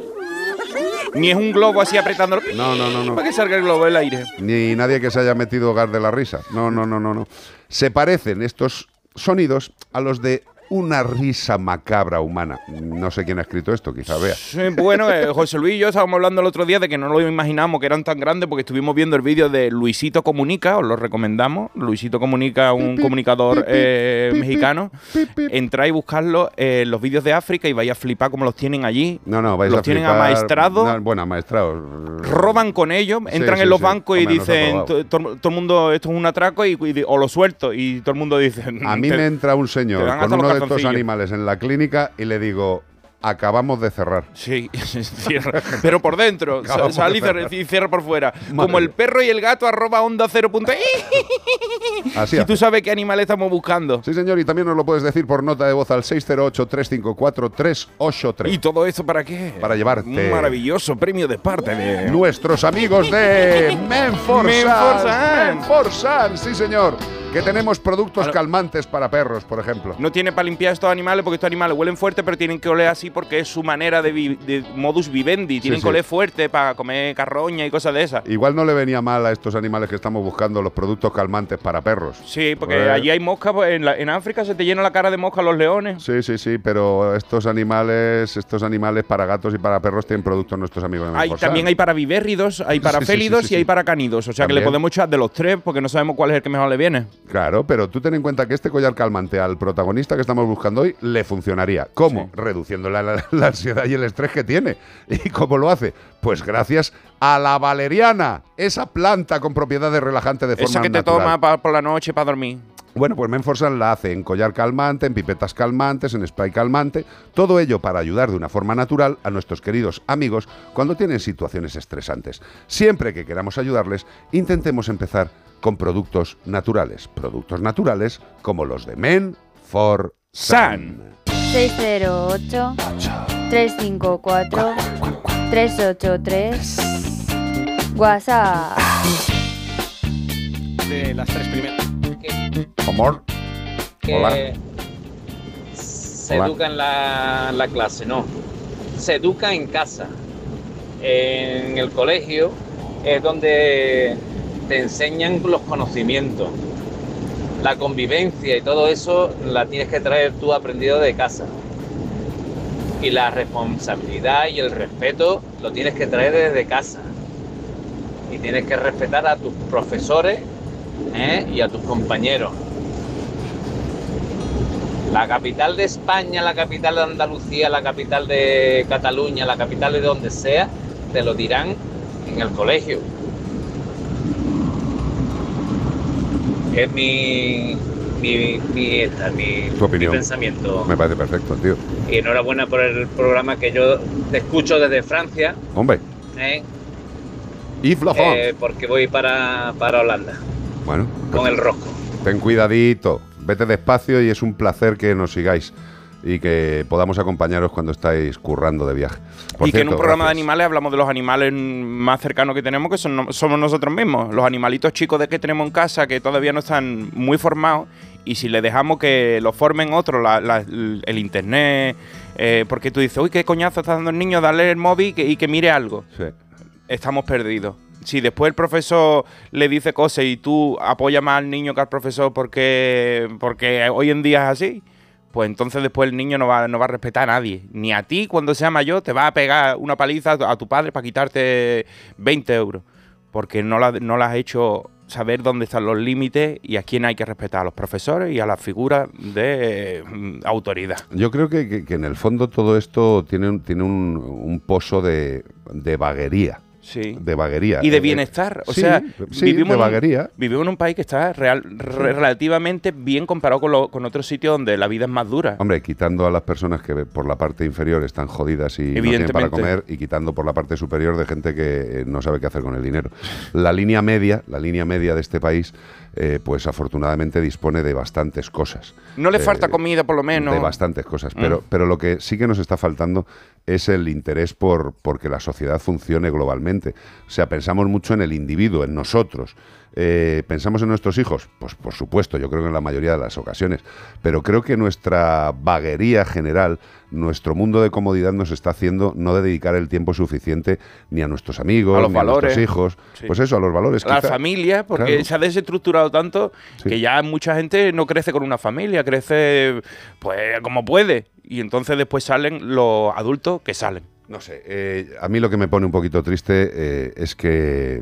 Ni es un globo así apretándolo. No, no, no, no. Para que salga el globo del aire. ni nadie que se haya metido gas de la risa. No, no, no, no, no. Se parecen estos sonidos a los de una risa macabra humana. No sé quién ha escrito esto, quizá vea. Sí, bueno, eh, José Luis y yo estábamos hablando el otro día de que no lo imaginamos que eran tan grandes porque estuvimos viendo el vídeo de Luisito Comunica, os lo recomendamos. Luisito Comunica, un comunicador eh, mexicano. Entráis y buscarlo en los vídeos de África y vais a flipar como los tienen allí. No, no, vais los a tienen amaestrados. No, bueno, amaestrados. Roban con ellos, entran sí, en los bancos y dicen, robado. to- to- todo el mundo, esto es un atraco y, y- o lo suelto. Y todo el mundo dice... A mí "Te- me entra un señor con hasta uno de estos calzoncillos". animales en la clínica y le digo, acabamos de cerrar. Sí, cierra. pero por dentro. Acabamos Sale de y cierra, cerrar. y cierra por fuera. Madre Como el perro y el gato arroba onda cero punto. Así Si tú sabes qué animal estamos buscando. Sí, señor, y también nos lo puedes decir por nota de voz al 608-354-383. ¿Y todo esto para qué? Para llevarte Un maravilloso premio de parte de... nuestros amigos de. Menforsan. Menforsan, sí señor. Que tenemos productos calmantes para perros, por ejemplo. No tiene para limpiar estos animales porque estos animales huelen fuerte, pero tienen que oler así porque es su manera de, vi- de modus vivendi. Tienen sí. que oler fuerte para comer carroña y cosas de esas. Igual no le venía mal a estos animales que estamos buscando los productos calmantes para perros. Sí, porque Eh. allí hay moscas. pues, En, en África se te llena la cara de mosca los leones. Sí, sí, sí, pero estos animales, estos animales para gatos y para perros tienen productos nuestros amigos de Hay, también hay para vivérridos, hay para Sí, félidos y hay para canidos. O sea que le podemos echar de los tres porque no sabemos cuál es el que mejor le viene. Claro, pero tú ten en cuenta que este collar calmante al protagonista que estamos buscando hoy le funcionaría. ¿Cómo? Reduciendo la, la- la ansiedad y el estrés que tiene. ¿Y cómo lo hace? Pues gracias a la valeriana, esa planta con propiedades relajantes de forma Esa que te natural. toma pa- por la noche para dormir. Bueno, pues Menforsan la hace en collar calmante, en pipetas calmantes, en spray calmante, todo ello para ayudar de una forma natural a nuestros queridos amigos cuando tienen situaciones estresantes. Siempre que queramos ayudarles, intentemos empezar con productos naturales, productos naturales como los de Menforsan. 608 354 383 WhatsApp. De las tres primeras. Amor. que Hola. se Hola. educa en la, en la clase, no. Se educa en casa. En el colegio es donde te enseñan los conocimientos. La convivencia y todo eso la tienes que traer tú aprendido de casa. Y la responsabilidad y el respeto lo tienes que traer desde casa. Y tienes que respetar a tus profesores ¿eh? y a tus compañeros. La capital de España, la capital de Andalucía, la capital de Cataluña, la capital de donde sea, te lo dirán en el colegio. Es mi, mi, mi, esta, mi- Tu opinión. mi pensamiento. Me parece perfecto, tío. Y enhorabuena por el programa que yo te escucho desde Francia, Hombre, ¿eh? y flojón. Eh, porque voy para, para Holanda bueno, con el rojo. Ten cuidadito, vete despacio y es un placer que nos sigáis y que podamos acompañaros cuando estáis currando de viaje. Por y que en un programa de animales hablamos de los animales más cercanos que tenemos, que son, somos nosotros mismos. Los animalitos chicos de que tenemos en casa, que todavía no están muy formados, y si le dejamos que lo formen otros, la- la- el internet, eh, porque tú dices, uy, qué coñazo está dando el niño, dale el móvil y que, y que mire algo. Sí. Estamos perdidos. Si después el profesor le dice cosas y tú apoyas más al niño que al profesor porque, porque hoy en día es así, pues entonces después el niño no va, no va a respetar a nadie. Ni a ti cuando sea mayor te va a pegar una paliza a tu- padre para quitarte 20 euros. Porque no la, no has hecho saber dónde están los límites y a quién hay que respetar, a los profesores y a las figuras de mm, autoridad. Yo creo que, que- que en el fondo todo esto tiene tiene un, un pozo de, de vaguería. Sí. de vaguería. Y de bienestar. O sí, sea, sí, vivimos, de en un- vaguería. vivimos en un país que está real- re- relativamente bien comparado con, lo- con otros sitios donde la vida es más dura. Hombre, quitando a las personas que por la parte inferior están jodidas y no tienen para comer, y quitando por la parte superior de gente que eh, no sabe qué hacer con el dinero. La línea media, la línea media de este país, eh, pues afortunadamente dispone de bastantes cosas. No le Eh, falta comida, por lo menos. De bastantes cosas. Mm. Pero, pero lo que sí que nos está faltando es el interés por, por que la sociedad funcione globalmente. O sea, pensamos mucho en el individuo, en nosotros. Eh, ¿Pensamos en nuestros hijos? Pues por supuesto, yo creo que en la mayoría de las ocasiones. Pero creo que nuestra vaguería general, nuestro mundo de comodidad nos está haciendo no dedicar el tiempo suficiente ni a nuestros amigos, A los ni a valores. nuestros hijos. Sí. Pues eso, a los valores. la quizá. familia, porque Claro. se ha desestructurado tanto que ya mucha gente no crece con una familia, crece pues como puede. Y entonces después salen los adultos que salen. No sé, eh, a mí lo que me pone un poquito triste eh, es que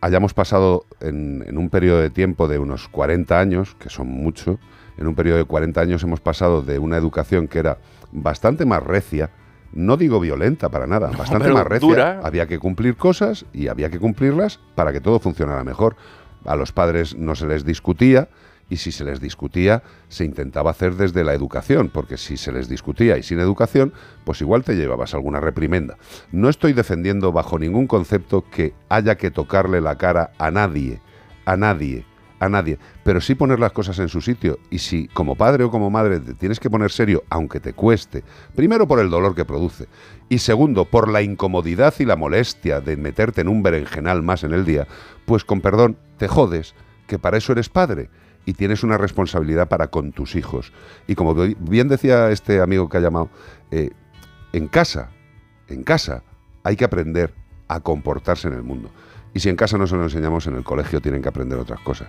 hayamos pasado en, en un periodo de tiempo de unos 40 años, que son mucho, en un periodo de 40 años hemos pasado de una educación que era bastante más recia, no digo violenta para nada, bastante más recia. dura. Había que cumplir cosas y había que cumplirlas para que todo funcionara mejor. A los padres no se les discutía y si se les discutía se intentaba hacer desde la educación, porque si se les discutía y sin educación, pues igual te llevabas alguna reprimenda. No estoy defendiendo bajo ningún concepto que haya que tocarle la cara a nadie, a nadie, a nadie, pero sí poner las cosas en su sitio y si como padre o como madre te tienes que poner serio, aunque te cueste, primero por el dolor que produce y segundo por la incomodidad y la molestia de meterte en un berenjenal más en el día, pues con perdón, te jodes, que para eso eres padre y tienes una responsabilidad para con tus hijos. Y como bi- bien decía este amigo que ha llamado, eh, en casa, en casa hay que aprender a comportarse en el mundo. Y si en casa no se lo enseñamos, en el colegio tienen que aprender otras cosas.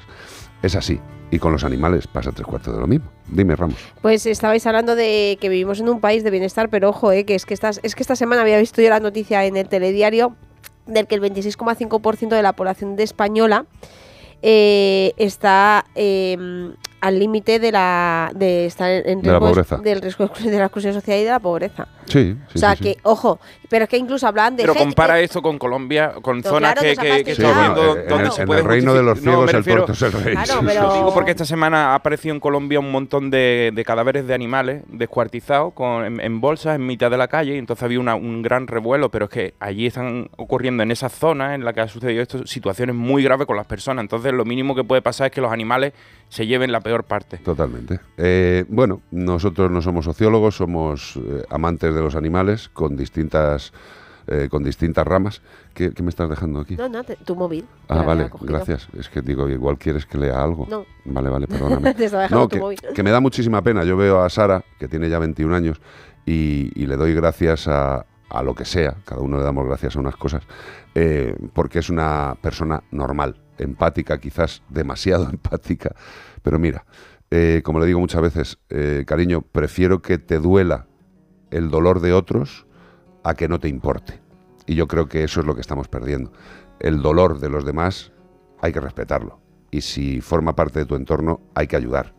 Es así. Y con los animales pasa tres cuartos de lo mismo. Dime, Ramos. Pues estabais hablando de que vivimos en un país de bienestar, pero ojo, eh, que es que, estas, es que esta semana había visto yo la noticia en el telediario del que el 26,5% de la población de española eh, está eh, al límite de la de estar en De riesgo pobreza. del riesgo de la exclusión social y de la pobreza. Sí, sí, o sea sí, sí. que, ojo, pero es que incluso hablaban de Pero gente- compara esto con Colombia, con zonas claro, que, que, que Sí, estamos bueno, viendo en- en donde el- se en puede el reino de los No, ciegos me el refiero- torto es el rey. Claro, Sí, sí, pero- sí. Digo porque esta semana ha aparecido en Colombia un montón de, de cadáveres de animales descuartizados con, en, en bolsas en mitad de la calle y entonces había una- un gran revuelo, pero es que allí están ocurriendo en esa zona en la que ha sucedido esto situaciones muy graves con las personas. Entonces lo mínimo que puede pasar es que los animales se lleven la peor parte. Totalmente. Eh, bueno, nosotros no somos sociólogos, somos eh, amantes de los animales con distintas, eh, con distintas ramas. ¿Qué, qué me estás dejando aquí? No, no, te- tu móvil. Ah, vale, gracias. Es que digo, igual quieres que lea algo. No. Vale, vale, perdóname. Te estaba dejando no, tu que, móvil. que me da muchísima pena. Yo veo a Sara, que tiene ya 21 años, y, y le doy gracias a, a lo que sea, cada uno le damos gracias a unas cosas, eh, porque es una persona normal, empática, quizás demasiado empática. Pero mira, eh, como le digo muchas veces, cariño, prefiero que te duela el dolor de otros a que no te importe. Y yo creo que eso es lo que estamos perdiendo. El dolor de los demás hay que respetarlo. Y si forma parte de tu entorno, hay que ayudar.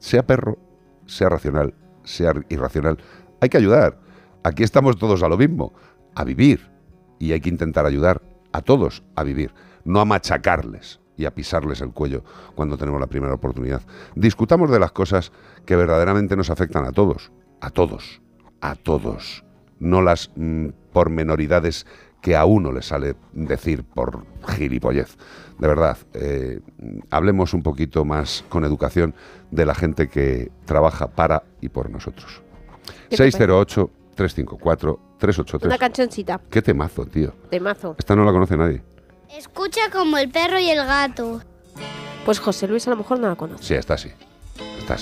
Sea perro, sea racional, sea irracional, hay que ayudar. Aquí estamos todos a lo mismo, a vivir. Y hay que intentar ayudar a todos a vivir, no a machacarles y a pisarles el cuello cuando tenemos la primera oportunidad. Discutamos de las cosas que verdaderamente nos afectan a todos, a todos, a todos, no las mm, pormenoridades que a uno le sale decir por gilipollez. De verdad, eh, hablemos un poquito más con educación de la gente que trabaja para y por nosotros. ¿Qué te 608-354-383. Una cancioncita, Qué temazo, tío. de mazo. Esta no la conoce nadie. Escucha como el perro y el gato. Pues José Luis a lo mejor no la conoce. Sí, está así.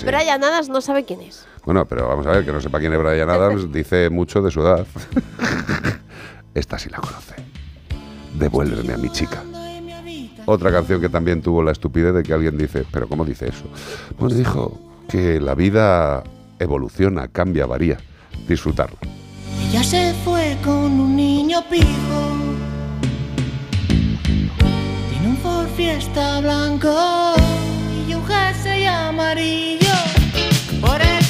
Brian Adams no sabe quién es. Bueno, pero vamos a ver, que no sepa quién es Brian Adams, dice mucho de su edad. Esta sí la conoce. Devuélveme a mi chica. Otra canción que también tuvo la estupidez de que alguien dice, pero ¿cómo dice eso? Bueno, dijo que la vida evoluciona, cambia, varía. Disfrutarlo. Ella se fue con un niño pijo. Tiene un Ford Fiesta blanco jersey amarillo. Por el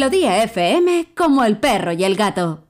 Melodía FM como el perro y el gato.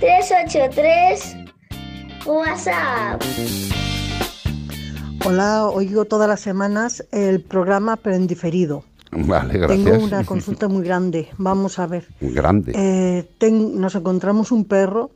608-354-383 WhatsApp. Hola, oigo todas las semanas el programa pero en diferido. Vale, gracias. Tengo una consulta muy grande. Vamos a ver. Grande. Eh, ten- nos encontramos un perro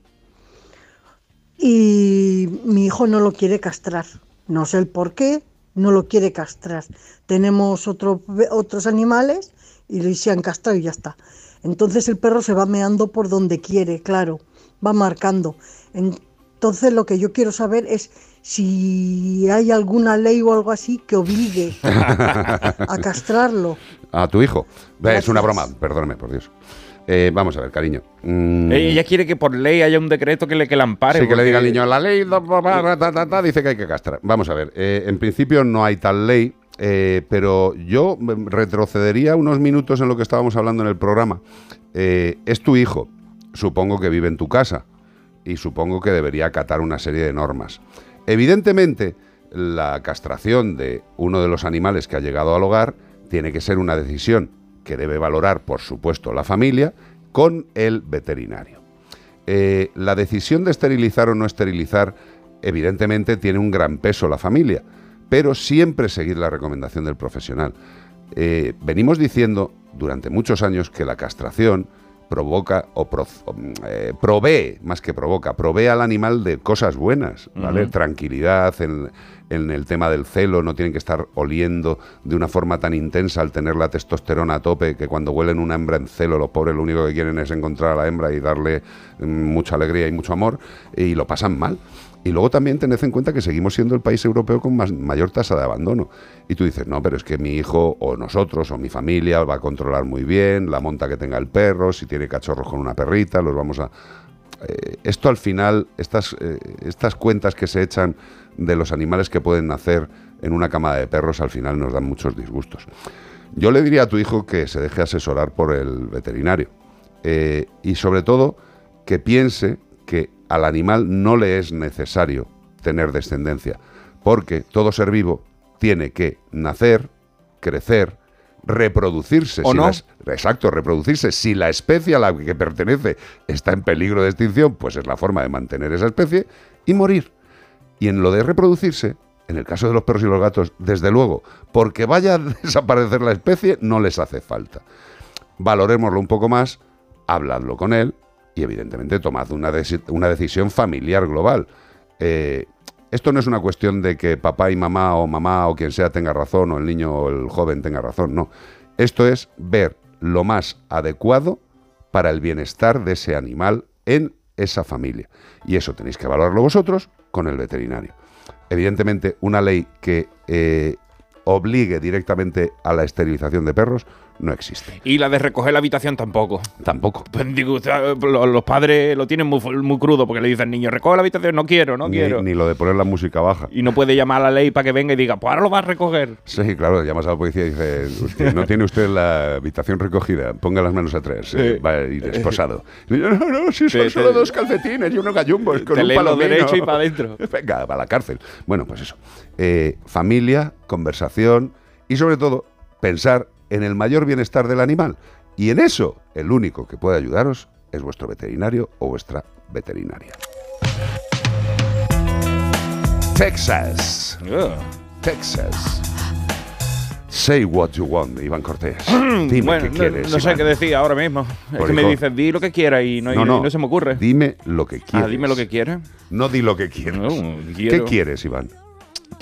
y mi hijo no lo quiere castrar. No sé el por qué, no lo quiere castrar. Tenemos otro- otros animales y se han castrado y ya está. Entonces el perro se va meando por donde quiere, claro, va marcando. Entonces lo que yo quiero saber es si hay alguna ley o algo así que obligue a castrarlo. A tu hijo. Es una broma, perdóname, por Dios. Eh, vamos a ver, cariño. Mm, Ella quiere que por ley haya un decreto que le, que la ampare. Sí, que le diga al niño, la ley da, da, da, da, da, da, dice que hay que castrar. Vamos a ver, eh, en principio no hay tal ley, eh, pero yo mm, retrocedería unos minutos en lo que estábamos hablando en el programa. Eh, es tu hijo, supongo que vive en tu casa y supongo que debería acatar una serie de normas. Evidentemente, la castración de uno de los animales que ha llegado al hogar tiene que ser una decisión que debe valorar, por supuesto, la familia con el veterinario. Eh, la decisión de esterilizar o no esterilizar, evidentemente, tiene un gran peso la familia, pero siempre seguir la recomendación del profesional. Eh, venimos diciendo durante muchos años que la castración provoca o pro- eh, provee, más que provoca, provee al animal de cosas buenas, ¿vale? Tranquilidad en, en el tema del celo, no tienen que estar oliendo de una forma tan intensa al tener la testosterona a tope que cuando huelen una hembra en celo, los pobres lo único que quieren es encontrar a la hembra y darle mm, mucha alegría y mucho amor y lo pasan mal. Y luego también tened en cuenta que seguimos siendo el país europeo con mayor tasa de abandono. Y tú dices, no, pero es que mi hijo o nosotros o mi familia va a controlar muy bien la monta que tenga el perro, si tiene cachorros con una perrita, los vamos a... Eh, esto al final, estas, eh, estas cuentas que se echan de los animales que pueden nacer en una camada de perros, al final nos dan muchos disgustos. Yo le diría a tu hijo que se deje asesorar por el veterinario. Eh, y sobre todo, que piense al animal no le es necesario tener descendencia, porque todo ser vivo tiene que nacer, crecer, reproducirse. ¿O Si no? las- exacto, reproducirse. Si la especie a la que pertenece está en peligro de extinción, pues es la forma de mantener esa especie y morir. Y en lo de reproducirse, en el caso de los perros y los gatos, desde luego, porque vaya a desaparecer la especie, no les hace falta. Valorémoslo un poco más, habladlo con él y evidentemente tomad una, una decisión familiar global. Eh, esto no es una cuestión de que papá y mamá o mamá o quien sea tenga razón o el niño o el joven tenga razón, no. Esto es ver lo más adecuado para el bienestar de ese animal en esa familia. Y eso tenéis que valorarlo vosotros con el veterinario. Evidentemente, una ley que eh, obligue directamente a la esterilización de perros no existe. Y la de recoger la habitación tampoco. Tampoco. Pues digo, los padres lo tienen muy, muy crudo porque le dicen, niño, recoge la habitación, no quiero, no ni, quiero. ni lo de poner la música baja. Y no puede llamar a la ley para que venga y diga, pues ahora lo vas a recoger. Sí, claro, llamas a la policía y dices, "Usted, no tiene usted la habitación recogida, ponga las manos atrás, eh, Sí. va a ir esposado. Y yo, no, no, si son solo dos calcetines y unos gallumbos con te un leen lo palomino. derecho y para adentro. Venga, para la cárcel. Bueno, pues eso. Eh, familia, conversación y sobre todo pensar en el mayor bienestar del animal. Y en eso, el único que puede ayudaros es vuestro veterinario o vuestra veterinaria. Texas. Texas. Say what you want, Iván Cortés. Dime bueno, qué no- quieres. no, sé Iván. qué decir ahora mismo. Es que me dices, di lo que quieras y no, No, no- no. y no se me ocurre. Dime lo que quieres. Ah, dime lo que quieres. No di lo que quieres. ¿Qué quieres, Iván?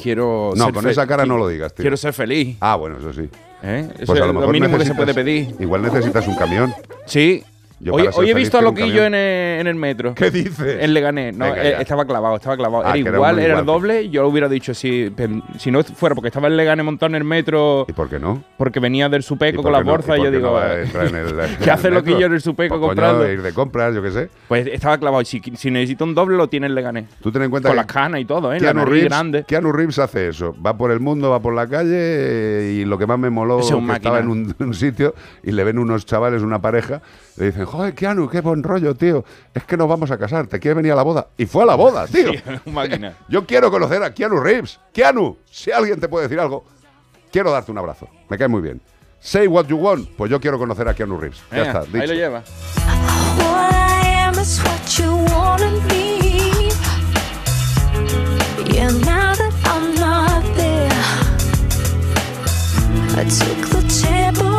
Quiero. No, ser con esa cara no lo digas, tío. Quiero ser feliz. Ah, bueno, eso sí. ¿Eh? Eso Pues a es lo lo mejor mínimo que se puede pedir. Igual necesitas un camión. Sí. Yo hoy he visto a quiero un Loquillo en el, en el metro. ¿Qué dices? En Leganés. No, Venga, eh, estaba clavado, estaba clavado. Ah, era igual, era el doble. Yo lo hubiera dicho si, si no fuera porque estaba en Leganés montado en el metro. ¿Y por qué no? Porque venía del ¿Y Supeco con la qué no- bolsa y yo digo. no va a entrar en el- ¿Qué hace Loquillo en el Supeco Pues, coño, comprando? ir de compras, yo qué sé. Pues estaba clavado. Si, si necesito un doble, lo tiene en Leganés. Tú ten en cuenta Con las canas y todo, ¿eh? Keanu Reeves, grande. Keanu Reeves hace eso. Va por el mundo, va por la calle eh, y lo que más me moló es que estaba en un sitio y le ven unos chavales, una pareja, le dicen, joder, Keanu, qué buen rollo, tío. Es que nos vamos a casar, ¿te quieres venir a la boda? Y fue a la boda, tío. Sí, máquina. Yo quiero conocer a Keanu Reeves. Keanu, si alguien te puede decir algo, quiero darte un abrazo. Me cae muy bien. Say what you want. Pues yo quiero conocer a Keanu Reeves. Ya está, ahí lo lleva. I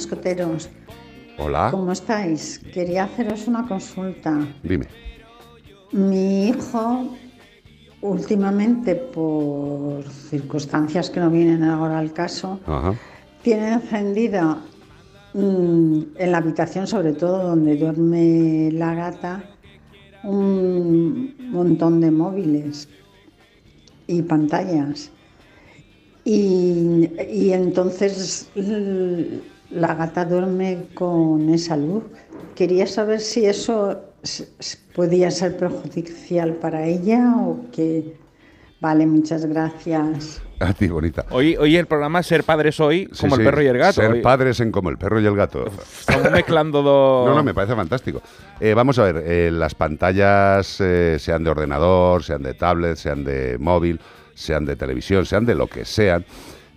mosqueteros. Hola. ¿Cómo estáis? Quería haceros una consulta. Dime. Mi hijo, últimamente, por circunstancias que no vienen ahora al caso, Ajá. tiene encendida mm, en la habitación, sobre todo donde duerme la gata, un montón de móviles y pantallas. Y, y entonces la gata duerme con esa luz. Quería saber si eso podía ser perjudicial para ella o que... Vale, muchas gracias. A ti, bonita. Hoy, hoy el programa Ser Padre Soy, Sí, como sí, el perro y el gato. Ser Hoy- padres en como el perro y el gato. Estamos mezclando dos. No, no, me parece fantástico. Eh, vamos a ver, eh, las pantallas, eh, sean de ordenador, sean de tablet, sean de móvil, sean de televisión, sean de lo que sean,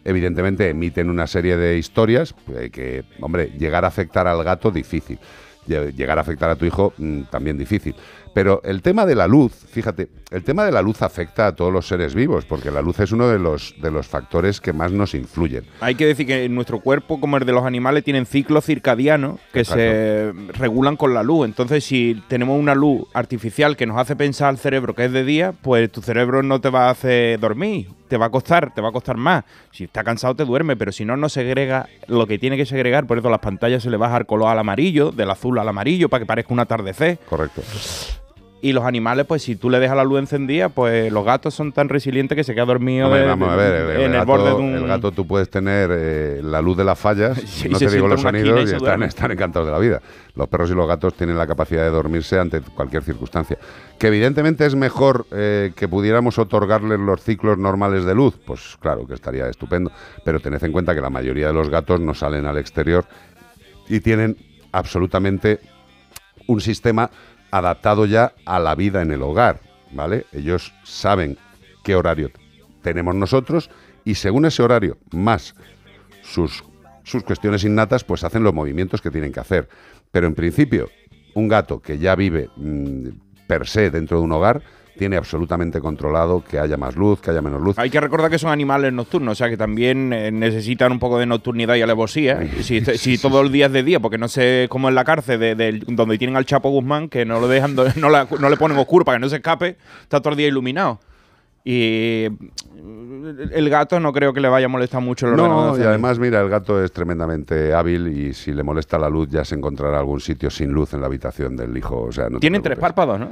evidentemente emiten una serie de historias eh, que, hombre, llegar a afectar al gato difícil. Lle- llegar a afectar a tu hijo mm, también difícil. Pero el tema de la luz, fíjate, el tema de la luz afecta a todos los seres vivos, porque la luz es uno de los, de los factores que más nos influyen. Hay que decir que nuestro cuerpo, como el de los animales, tienen ciclos circadianos que se regulan con la luz. Entonces, si tenemos una luz artificial que nos hace pensar al cerebro que es de día, pues tu cerebro no te va a hacer dormir, te va a costar, te va a costar más. Si está cansado te duerme, pero si no, no segrega lo que tiene que segregar. Por eso las pantallas se le baja el color al amarillo, del azul al amarillo, para que parezca un atardecer. Correcto. Y los animales, pues si tú le dejas la luz encendida, pues los gatos son tan resilientes que se queda dormido Hombre, de- vamos a ver, el, en el gato, borde de un... el gato tú puedes tener eh, la luz de las fallas, Sí, no te digo los sonidos y están, están encantados de la vida. Los perros y los gatos tienen la capacidad de dormirse ante cualquier circunstancia. Que evidentemente es mejor eh, que pudiéramos otorgarles los ciclos normales de luz, pues claro que estaría estupendo, pero tened en cuenta que la mayoría de los gatos no salen al exterior y tienen absolutamente un sistema adaptado ya a la vida en el hogar, ¿vale? Ellos saben qué horario tenemos nosotros y según ese horario más sus, sus cuestiones innatas, pues hacen los movimientos que tienen que hacer. Pero en principio, un gato que ya vive mm, per se dentro de un hogar tiene absolutamente controlado que haya más luz, que haya menos luz. Hay que recordar que son animales nocturnos, o sea que también eh, necesitan un poco de nocturnidad y alevosía. Si, si todo el día es de día, porque no sé cómo en la cárcel de, de- donde tienen al Chapo Guzmán, que no lo dejan, no, la- no le ponen oscuro para que no se escape, está todo el día iluminado. Y el gato no creo que le vaya a molestar mucho el. No, y además, mira, el gato es tremendamente hábil y si le molesta la luz ya se encontrará algún sitio sin luz en la habitación del hijo. O sea, no Tienen tres párpados, ¿no?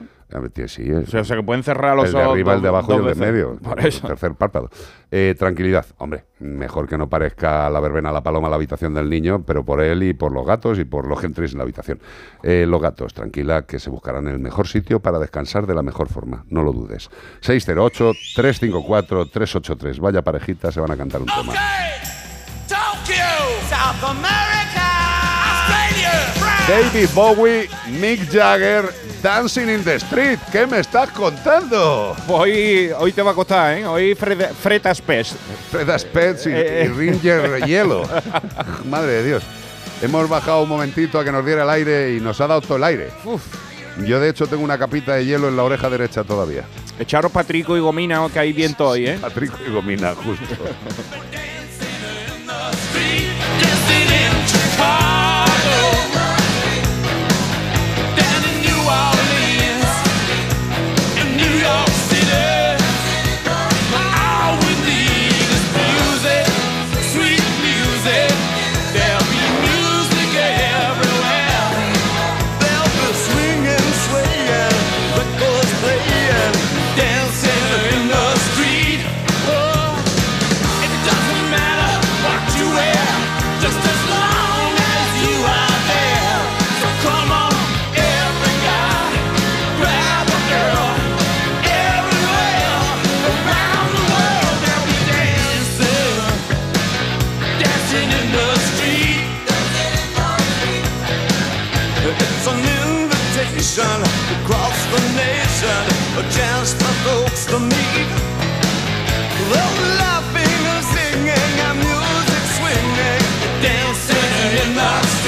Sí, es- O sea, o sea, que pueden cerrar los el de ojos arriba, el de abajo y el de medio. Por el eso. tercer párpado. Eh, tranquilidad, hombre, mejor que no parezca la verbena la paloma a la habitación del niño, pero por él y por los gatos y por los que entréis en la habitación. Eh, los gatos, tranquila, que se buscarán el mejor sitio para descansar de la mejor forma, no lo dudes. 608-354-383, vaya parejita, se van a cantar un tema. Tokyo, David Bowie, Mick Jagger, Dancing in the Street, ¿qué me estás contando? Hoy, hoy te va a costar, ¿eh? Hoy Fred, Fred Aspes. Fred Aspets y, Eh, y Ringer Hielo. Madre de Dios. Hemos bajado un momentito a que nos diera el aire y nos ha dado todo el aire. Yo de hecho tengo una capita de hielo en la oreja derecha todavía. Echaros Patrico y Gomina, que hay viento hoy, ¿eh? Patrico y Gomina, justo. nation, a chance for folks to meet. They'll be laughing and singing and music swinging, dancing in the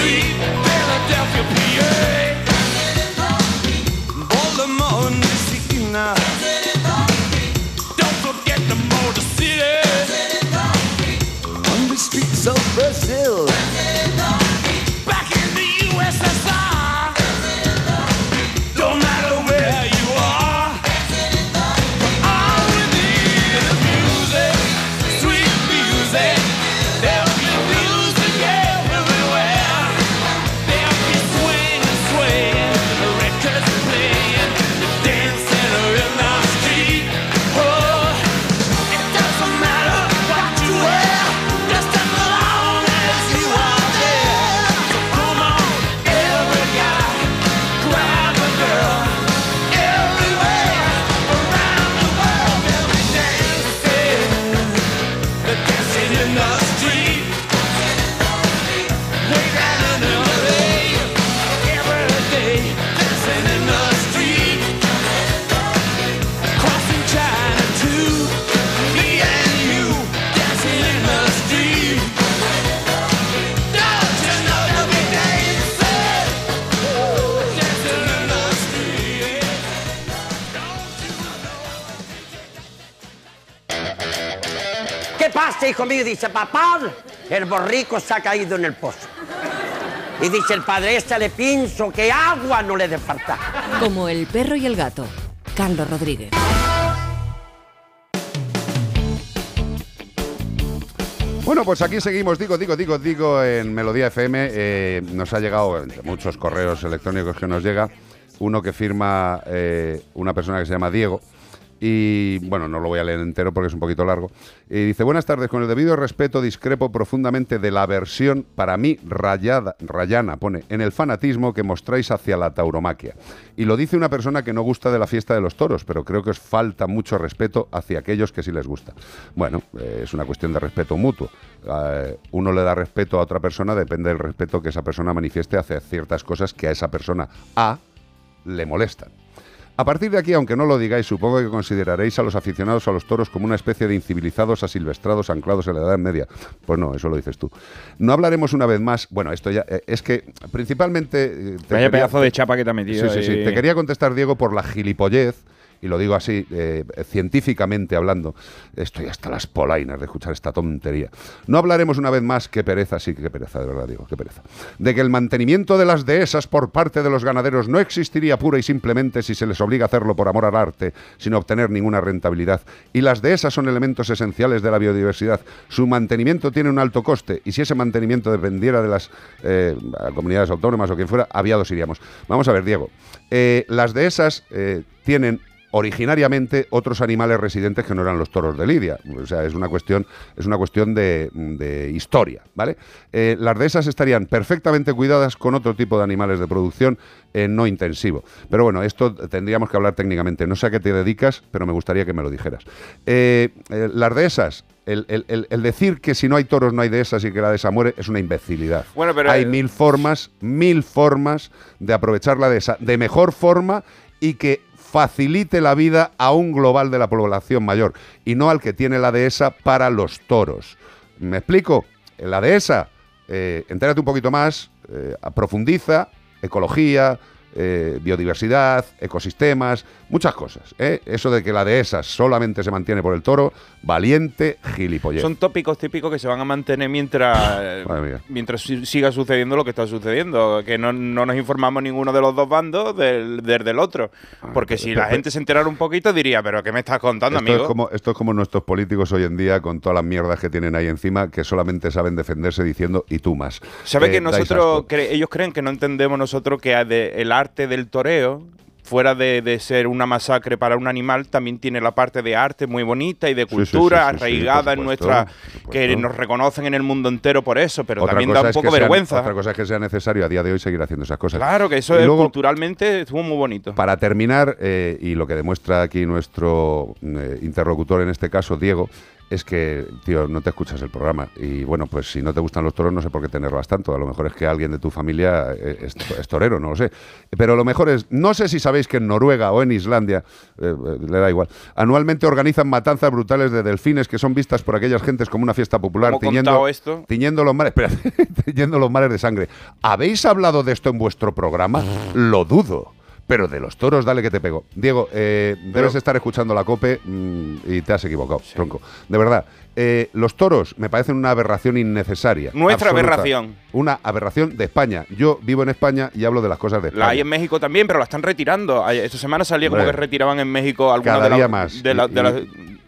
dice, papá, el borrico se ha caído en el pozo. Y dice el padre, este le pienso que agua no le dé falta. Como el perro y el gato. Carlos Rodríguez. Bueno, pues aquí seguimos, digo, digo, digo, digo, en Melodía FM. eh, nos ha llegado entre muchos correos electrónicos que nos llega, uno que firma eh, una persona que se llama Diego. Y bueno, no lo voy a leer entero porque es un poquito largo. Y dice, buenas tardes, con el debido respeto discrepo profundamente de la versión, para mí, rayada, rayana, pone, en el fanatismo que mostráis hacia la tauromaquia. Y lo dice una persona que no gusta de la fiesta de los toros, pero creo que os falta mucho respeto hacia aquellos que sí les gusta. Bueno, eh, es una cuestión de respeto mutuo. Eh, uno le da respeto a otra persona, depende del respeto que esa persona manifieste hacia ciertas cosas que a esa persona A le molestan. A partir de aquí, aunque no lo digáis, supongo que consideraréis a los aficionados a los toros como una especie de incivilizados asilvestrados anclados en la Edad Media. Pues no, eso lo dices tú. No hablaremos una vez más. Bueno, esto ya eh, es que principalmente. eh, te Vaya quería- pedazo de chapa que te ha metido. Sí, sí, sí. Te quería contestar, Diego, por la gilipollez, y lo digo así, eh, científicamente hablando. Estoy hasta las polainas de escuchar esta tontería. No hablaremos una vez más, qué pereza, sí, qué pereza, de verdad, Diego, qué pereza. De que el mantenimiento de las dehesas por parte de los ganaderos no existiría pura y simplemente si se les obliga a hacerlo por amor al arte, sin obtener ninguna rentabilidad. Y las dehesas son elementos esenciales de la biodiversidad. Su mantenimiento tiene un alto coste, y si ese mantenimiento dependiera de las eh, comunidades autónomas o quien fuera, aviados iríamos. Vamos a ver, Diego. Eh, las dehesas eh, tienen originariamente otros animales residentes que no eran los toros de Lidia. O sea, es una cuestión, es una cuestión de, de historia, ¿vale? Eh, las dehesas estarían perfectamente cuidadas con otro tipo de animales de producción eh, no intensivo. Pero bueno, esto tendríamos que hablar técnicamente. No sé a qué te dedicas, pero me gustaría que me lo dijeras. Eh, las dehesas, el, el- el- el decir que si no hay toros no hay dehesas y que la dehesa muere es una imbecilidad. Bueno, pero- hay mil formas, mil formas de aprovechar la dehesa de mejor forma y que facilite la vida a un global de la población mayor y no al que tiene la dehesa para los toros. ¿Me explico? La dehesa, eh, entérate un poquito más, eh, profundiza, ecología, eh, biodiversidad, ecosistemas, muchas cosas. ¿eh? Eso de que la dehesa solamente se mantiene por el toro, valiente gilipollez. Son tópicos típicos que se van a mantener mientras, mientras si- siga sucediendo lo que está sucediendo. Que no, no nos informamos ninguno de los dos bandos del, del, del otro. Porque si la gente se enterara un poquito diría, pero ¿qué me estás contando, Esto amigo? es, como, esto es como nuestros políticos hoy en día con todas las mierdas que tienen ahí encima que solamente saben defenderse diciendo y tú más. ¿Sabes Eh, que nosotros, cre- ellos creen que no entendemos nosotros que el arte del toreo, fuera de, de ser una masacre para un animal, también tiene la parte de arte muy bonita y de cultura sí, sí, sí, arraigada en nuestra... que nos reconocen en el mundo entero por eso, pero Otra también da un es poco sea- vergüenza. otra cosa es que sea necesario a día de hoy seguir haciendo esas cosas. Claro, que eso Y es, luego, culturalmente estuvo muy bonito. Para terminar, eh, y lo que demuestra aquí nuestro eh, interlocutor en este caso, Diego, es que, tío, no te escuchas el programa. Y bueno, pues si no te gustan los toros, no sé por qué tenerlas tanto. A lo mejor es que alguien de tu familia eh, es, es torero, no lo sé. Pero lo mejor es, no sé si sabéis que en Noruega o en Islandia, eh, eh, le da igual, anualmente organizan matanzas brutales de delfines que son vistas por aquellas gentes como una fiesta popular, ¿Cómo tiñendo, esto? tiñendo los mares, espérate, tiñendo los mares de sangre. ¿Habéis hablado de esto en vuestro programa? Lo dudo. Pero de los toros, dale que te pego. Diego, eh, debes estar escuchando la COPE mm, y te has equivocado, tronco. De verdad, eh, los toros me parecen una aberración innecesaria. Nuestra absoluta. aberración. Una aberración de España. Yo vivo en España y hablo de las cosas de España. La hay en México también, pero la están retirando. Esta semana salía como que retiraban en México algunas Cada de, las- día más. de la- Y- las-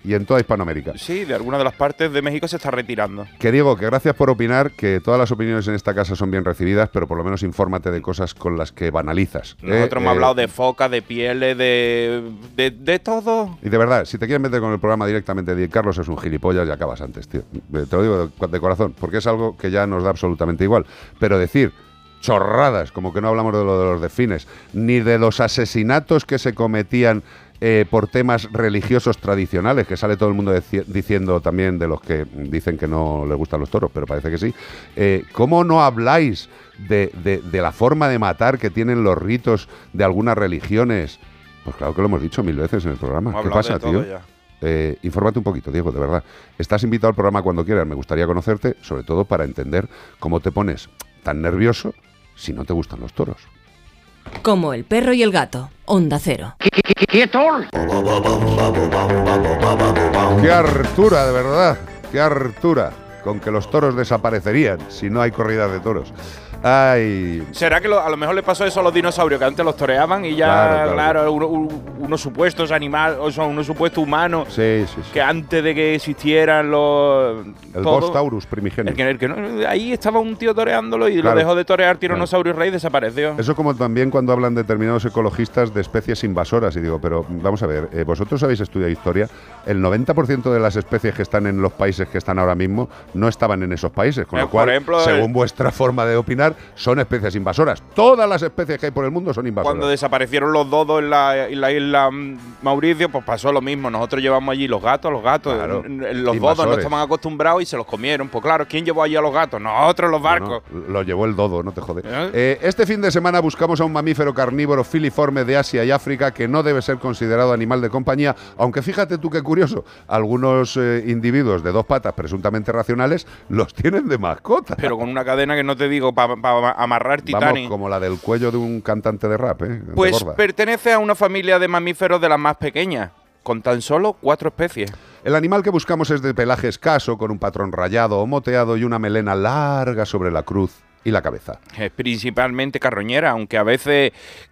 y- en toda Hispanoamérica. Sí, de algunas de las partes de México se está retirando. Que Diego, que gracias por opinar, que todas las opiniones en esta casa son bien recibidas, pero por lo menos infórmate de cosas con las que banalizas. ¿eh? Nosotros hemos Eh, hablado de foca, de pieles, de, de, de todo. Y de verdad, si te quieres meter con el programa directamente, di, Carlos es un gilipollas y acabas antes, tío. Eh, Te lo digo de, corazón, porque es algo que ya nos da absolutamente igual. Pero decir chorradas, como que no hablamos de lo de los delfines, ni de los asesinatos que se cometían eh, por temas religiosos tradicionales, que sale todo el mundo diciendo también de los que dicen que no les gustan los toros, pero parece que sí. Eh, ¿Cómo no habláis de, de- de la forma de matar que tienen los ritos de algunas religiones? Pues claro que lo hemos dicho mil veces en el programa. Hemos ¿Qué pasa, tío? ya. Eh, infórmate un poquito, Diego, de verdad. Estás invitado al programa cuando quieras. Me gustaría conocerte, sobre todo para entender cómo te pones tan nervioso si no te gustan los toros. Como el perro y el gato. Onda cero. ¡Qué hartura, de verdad! qué hartura con que los toros desaparecerían si no hay corridas de toros. Ay, ¿Será que lo- a lo mejor le pasó eso a los dinosaurios, que antes los toreaban y ya, Claro, claro, claro. uno- un- unos supuestos animales, o sea, unos supuestos humanos sí, sí, sí. que antes de que existieran los. El todo- Bos Taurus primigenio. el que- el que no- ahí estaba un tío toreándolo y Claro. lo dejó de torear Tiranosaurio Rey y desapareció. Eso como también cuando hablan determinados ecologistas de especies invasoras. Y digo, pero vamos a ver, eh, vosotros habéis estudiado historia, el 90% de las especies que están en los países que están ahora mismo no estaban en esos países. Con Eh, lo cual, ejemplo, según el- vuestra forma de opinar, son especies invasoras. Todas las especies que hay por el mundo son invasoras. Cuando desaparecieron los dodos en la, en la isla mm, Mauricio, pues pasó lo mismo. Nosotros llevamos allí los gatos, los gatos. Claro. Los dodos no estaban acostumbrados y se los comieron. Pues claro, ¿quién llevó allí a los gatos? Nosotros, los barcos. No, lo llevó el dodo, no te jode. Eh, este fin de semana buscamos a un mamífero carnívoro filiforme de Asia y África que no debe ser considerado animal de compañía, aunque fíjate tú qué curioso, algunos eh, individuos de dos patas presuntamente racionales los tienen de mascota. Pero con una cadena que no te digo para amarrar Vamos, Titanic. como la del cuello de un cantante de rap, ¿eh? Pues pertenece a una familia de mamíferos de las más pequeñas, con tan solo cuatro especies. El animal que buscamos es de pelaje escaso, con un patrón rayado o moteado y una melena larga sobre la cruz y la cabeza. Es principalmente carroñera, aunque a veces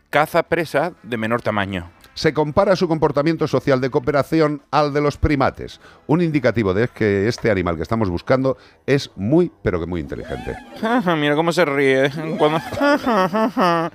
caza presas de menor tamaño. Se compara su comportamiento social de cooperación al de los primates, un indicativo de que este animal que estamos buscando es muy, pero que muy inteligente. Mira cómo se ríe. Cuando...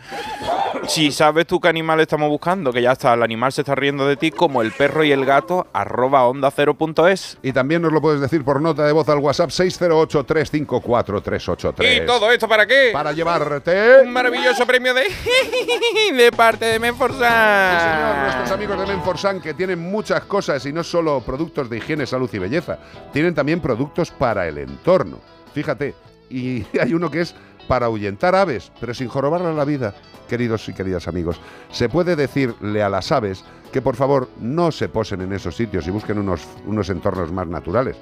si sabes tú qué animal estamos buscando, que ya está, el animal se está riendo de ti como el perro y el gato, arroba onda cero punto es. Y también nos lo puedes decir por nota de voz al WhatsApp 608-354-383. ¿Y todo esto para qué? Para llevarte un maravilloso premio de, de parte de Menforsan. Sí, señor, nuestros amigos de Menforsan que tienen muchas cosas y no solo productos de higiene, salud y belleza, tienen también productos para el entorno. Fíjate, y hay uno que es para ahuyentar aves, pero sin jorobarle la vida, queridos y queridas amigos. Se puede decirle a las aves que por favor no se posen en esos sitios y busquen unos, unos entornos más naturales.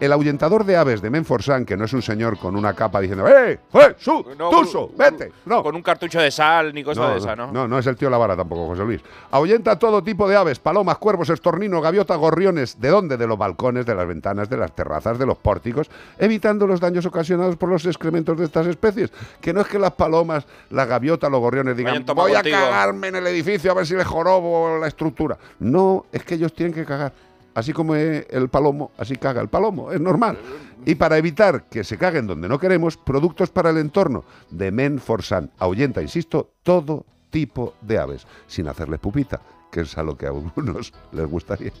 El ahuyentador de aves de Menforsan, que no es un señor con una capa diciendo ¡Eh! ¡Eh! ¡Su! No, ¡Tuso! ¡Vete! No. Con un cartucho de sal ni cosas de esa, ¿no? No, no es el tío Lavara tampoco, José Luis. Ahuyenta todo tipo de aves, palomas, cuervos, estorninos, gaviotas, gorriones. ¿De dónde? De los balcones, de las ventanas, de las terrazas, de los pórticos, evitando los daños ocasionados por los excrementos de estas especies. Que no es que las palomas, las gaviotas, los gorriones digan voy a contigo". cagarme en el edificio a ver si le jorobo la estructura. No, es que ellos tienen que cagar. Así como el palomo, así caga el palomo, es normal. Y para evitar que se caguen donde no queremos, productos para el entorno de Menforsan. Ahuyenta, insisto, todo tipo de aves, sin hacerles pupita, que es a lo que a algunos les gustaría.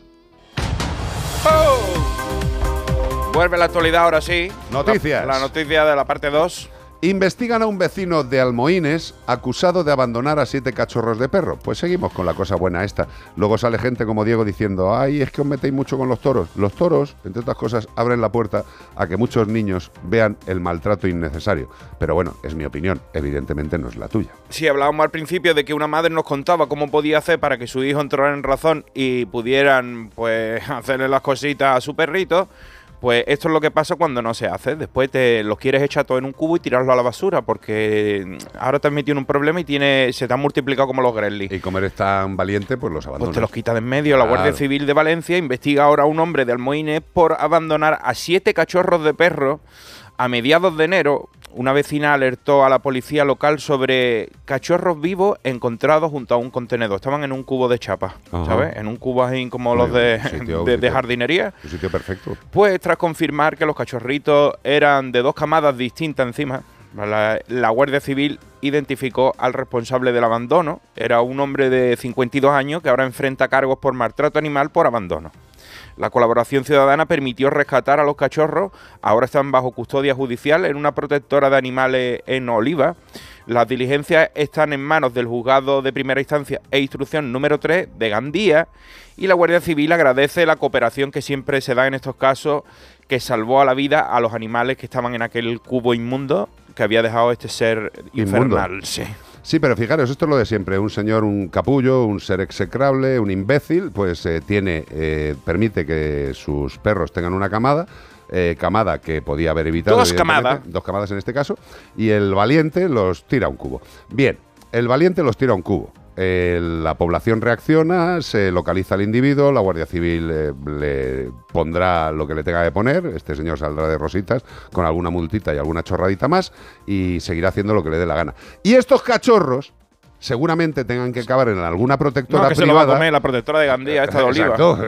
Vuelve la actualidad ahora sí. Noticias. La, la noticia de la parte 2. Investigan a un vecino de Almoines acusado de abandonar a siete cachorros de perro. Pues seguimos con la cosa buena esta. Luego sale gente como Diego diciendo, ay, es que os metéis mucho con los toros. Los toros, entre otras cosas, abren la puerta a que muchos niños vean el maltrato innecesario. Pero bueno, es mi opinión, evidentemente no es la tuya. Sí, hablábamos al principio de que una madre nos contaba cómo podía hacer para que su hijo entrara en razón y pudieran, pues, hacerle las cositas a su perrito. Pues esto es lo que pasa cuando no se hace. Después te los quieres echar todo en un cubo y tirarlo a la basura, porque ahora te has metido en un problema y tiene, se te han multiplicado como los gremlins. Y como eres tan valiente, pues los abandonas. Pues te los quita de en medio. La Guardia. Civil de Valencia investiga ahora a un hombre de Almoines por abandonar a siete cachorros de perro a mediados de enero. Una vecina alertó a la policía local sobre cachorros vivos encontrados junto a un contenedor. Estaban en un cubo de chapa, Ajá. ¿sabes? En un cubo así como los de, sitio- de- de jardinería. Un sitio perfecto. Pues tras confirmar que los cachorritos eran de dos camadas distintas encima, la, la Guardia Civil identificó al responsable del abandono. Era un hombre de 52 años que ahora enfrenta cargos por maltrato animal por abandono. La colaboración ciudadana permitió rescatar a los cachorros. Ahora están bajo custodia judicial en una protectora de animales en Oliva. Las diligencias están en manos del juzgado de primera instancia e instrucción número 3 de Gandía. Y la Guardia Civil agradece la cooperación que siempre se da en estos casos, que salvó a la vida a los animales que estaban en aquel cubo inmundo que había dejado este ser Inmundo. infernal. Sí. Sí, pero fijaros, esto es lo de siempre. Un señor, un capullo, un ser execrable, un imbécil, pues eh, tiene, eh, permite que sus perros tengan una camada. eh, camada que podía haber evitado. Dos camadas. Dos camadas en este caso. Y el valiente los tira a un cubo. Bien, el valiente los tira a un cubo. Eh, la población reacciona, se localiza al individuo, la Guardia Civil eh, le pondrá lo que le tenga que poner, este señor saldrá de rositas con alguna multita y alguna chorradita más y seguirá haciendo lo que le dé la gana. Y estos cachorros seguramente tengan que acabar en alguna protectora No, que se lo va a privada. comer la protectora de Gandía, esta de Oliva. Exacto,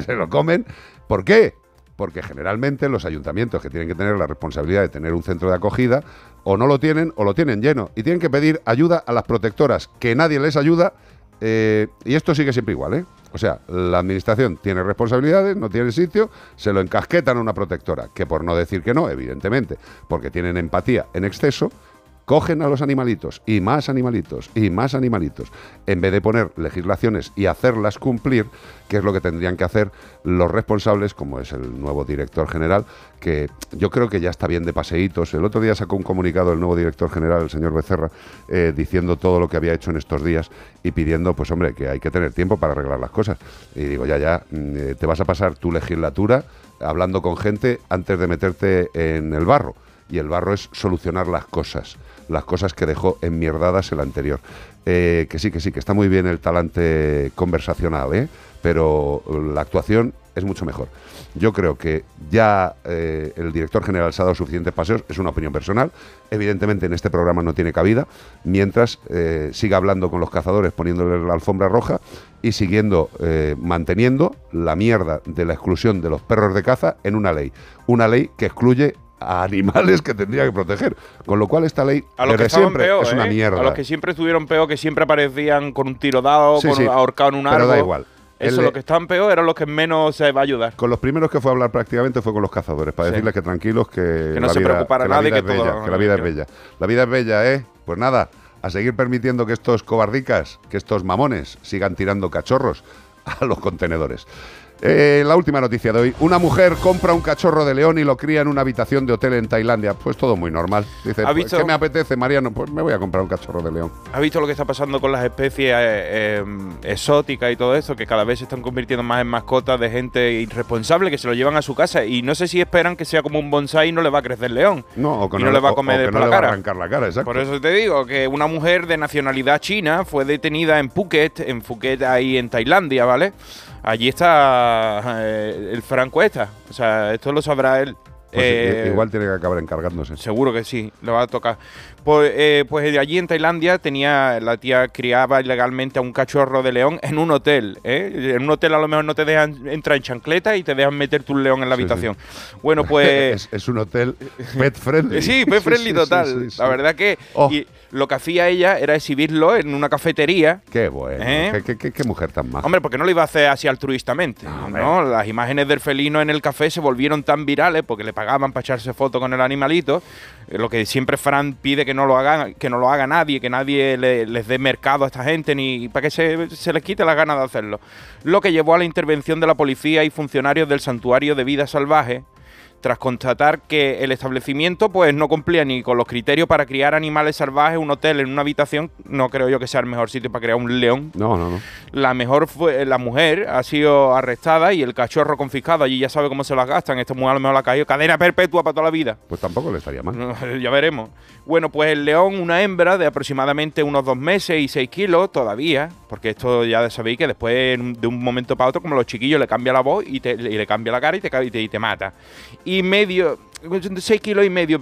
se lo comen. ¿Por qué? Porque generalmente los ayuntamientos que tienen que tener la responsabilidad de tener un centro de acogida o no lo tienen o lo tienen lleno y tienen que pedir ayuda a las protectoras que nadie les ayuda eh, y esto sigue siempre igual, ¿eh? O sea, la administración tiene responsabilidades, no tiene sitio, se lo encasquetan a una protectora, que por no decir que no, evidentemente, porque tienen empatía en exceso, cogen a los animalitos y más animalitos y más animalitos, en vez de poner legislaciones y hacerlas cumplir, que es lo que tendrían que hacer los responsables, como es el nuevo director general, que yo creo que ya está bien de paseitos. El otro día sacó un comunicado el nuevo director general, el señor Becerra, eh, diciendo todo lo que había hecho en estos días y pidiendo, pues hombre, que hay que tener tiempo para arreglar las cosas. Y digo, ya, ya, mm, eh, te vas a pasar tu legislatura hablando con gente antes de meterte en el barro y el barro es solucionar las cosas, las cosas que dejó enmierdadas el anterior. Eh, que sí, que sí, que está muy bien el talante conversacional, ¿eh? pero la actuación es mucho mejor. Yo creo que ya eh, el director general se ha dado suficientes paseos, es una opinión personal, evidentemente en este programa no tiene cabida, mientras eh, siga hablando con los cazadores, poniéndoles la alfombra roja y siguiendo eh, manteniendo la mierda de la exclusión de los perros de caza en una ley. Una ley que excluye a animales que tendría que proteger. Con lo cual esta ley A los que desde siempre peor, es una ¿eh? mierda. A los que siempre estuvieron peor, que siempre aparecían con un tiro dado, Sí, con sí, ahorcado en un pero árbol. da igual. Eso, los que estaban peor eran los que menos se va a ayudar. Con los primeros que fue a hablar prácticamente fue con los cazadores, para Sí. decirles que tranquilos, que, Que no la se vida, preocupara que la nadie, vida que es bella, todo- que la vida es bella. La vida es bella, ¿eh? Pues nada, a seguir permitiendo que estos cobardicas, que estos mamones sigan tirando cachorros a los contenedores. Eh, la última noticia de hoy. Una mujer compra un cachorro de león y lo cría en una habitación de hotel en Tailandia. Pues todo muy normal. Dice, ¿Ha pues, visto? ¿qué me apetece, Mariano? Pues me voy a comprar un cachorro de león. ¿Has visto lo que está pasando con las especies eh, eh, exóticas y todo eso? Que cada vez se están convirtiendo más en mascotas de gente irresponsable que se lo llevan a su casa y no sé si esperan que sea como un bonsai y no le va a crecer león. No, o que y no, le va a comer por no la le va a cara. arrancar la cara, exacto. Por eso te digo que una mujer de nacionalidad china fue detenida en Phuket, en Phuket ahí en Tailandia, ¿vale? Allí está eh, el franco esta. O sea, esto lo sabrá él. Pues Eh, igual tiene que acabar encargándose. Seguro que sí, le va a tocar. Pues, eh, pues de allí en Tailandia tenía la tía criaba ilegalmente a un cachorro de león en un hotel. ¿eh? En un hotel a lo mejor no te dejan entrar en chancleta y te dejan meter tu león en la Sí, habitación. Bueno, pues es, es un hotel pet friendly. Sí, pet friendly total. sí. La verdad que Oh. y lo que hacía ella era exhibirlo en una cafetería. Qué bueno. ¿Eh? Qué, qué- qué- qué mujer tan maja. Hombre, porque no lo iba a hacer así altruistamente. No, Las imágenes del felino en el café se volvieron tan virales porque le pagaban para echarse foto con el animalito. eh, Lo que siempre Fran pide que no lo hagan, que no lo haga nadie, que nadie le- les dé mercado a esta gente ni para que se, se les quite las ganas de hacerlo. Lo que llevó a la intervención de la policía y funcionarios del santuario de vida salvaje tras constatar que el establecimiento pues no cumplía ni con los criterios para criar animales salvajes, un hotel en una habitación, no creo yo que sea el mejor sitio para crear un león. No, no, no. La mejor fue la mujer ha sido arrestada y el cachorro confiscado. Allí ya sabe cómo se las gastan. Esta mujer a lo mejor la ha caído cadena perpetua para toda la vida. Pues tampoco le estaría mal. ya veremos. Bueno, pues el león, una hembra de aproximadamente unos dos meses y seis kilos todavía, porque esto ya sabéis que después de un momento para otro, como los chiquillos, le cambia la voz y, te- y le cambia la cara y te, y te, y te mata. Y medio, seis kilos y medio,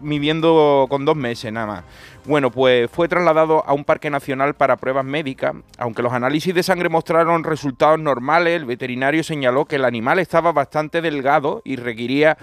midiendo con dos meses nada más. Bueno, pues fue trasladado a un parque nacional para pruebas médicas. Aunque los análisis de sangre mostraron resultados normales, el veterinario señaló que el animal estaba bastante delgado y requería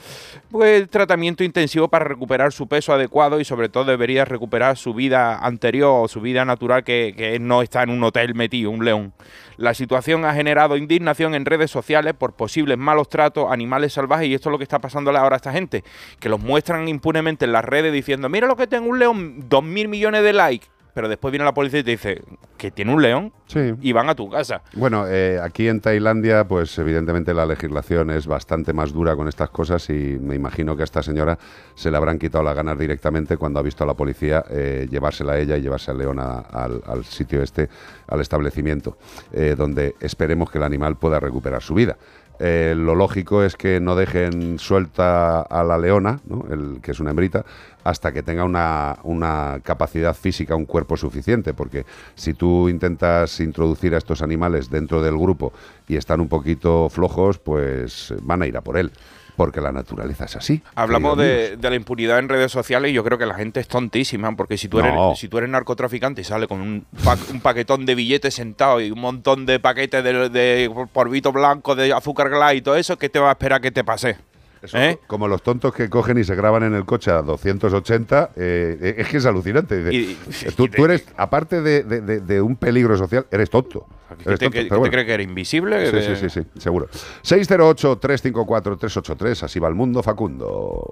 pues, tratamiento intensivo para recuperar su peso adecuado y sobre todo debería recuperar su vida anterior o su vida natural que, que no está en un hotel metido, un león. La situación ha generado indignación en redes sociales por posibles malos tratos a animales salvajes y esto es lo que está pasándole ahora a esta gente, que los muestran impunemente en las redes diciendo, mira lo que tengo un león, dos mil millones de likes, pero después viene la policía y te dice que tiene un león Sí. y van a tu casa. Bueno, eh, aquí en Tailandia, pues evidentemente la legislación es bastante más dura con estas cosas y me imagino que a esta señora se le habrán quitado las ganas directamente cuando ha visto a la policía eh, llevársela a ella y llevarse al león a- al, al sitio este, al establecimiento, eh, donde esperemos que el animal pueda recuperar su vida. Eh, lo lógico es que no dejen suelta a la leona, ¿no? El, que es una hembrita, hasta que tenga una, una capacidad física, un cuerpo suficiente, porque si tú intentas introducir a estos animales dentro del grupo y están un poquito flojos, pues van a ir a por él. Porque la naturaleza es así. Hablamos de, la impunidad en redes sociales y yo creo que la gente es tontísima, porque si tú eres, No. si tú eres narcotraficante y sale con un, pa- un paquetón de billetes sentado y un montón de paquetes de, de polvito blanco, de azúcar glass y todo eso, ¿qué te va a esperar que te pase? Eso, ¿Eh? Como los tontos que cogen y se graban en el coche a 280, eh, es que es alucinante. Dice, tú, tú eres, aparte de, de- de- de un peligro social, eres tonto. ¿Qué Eres te, tonto, te bueno. crees que eres invisible? Sí, Que- sí, sí, sí, seguro. 608-354-383, así va el mundo, Facundo.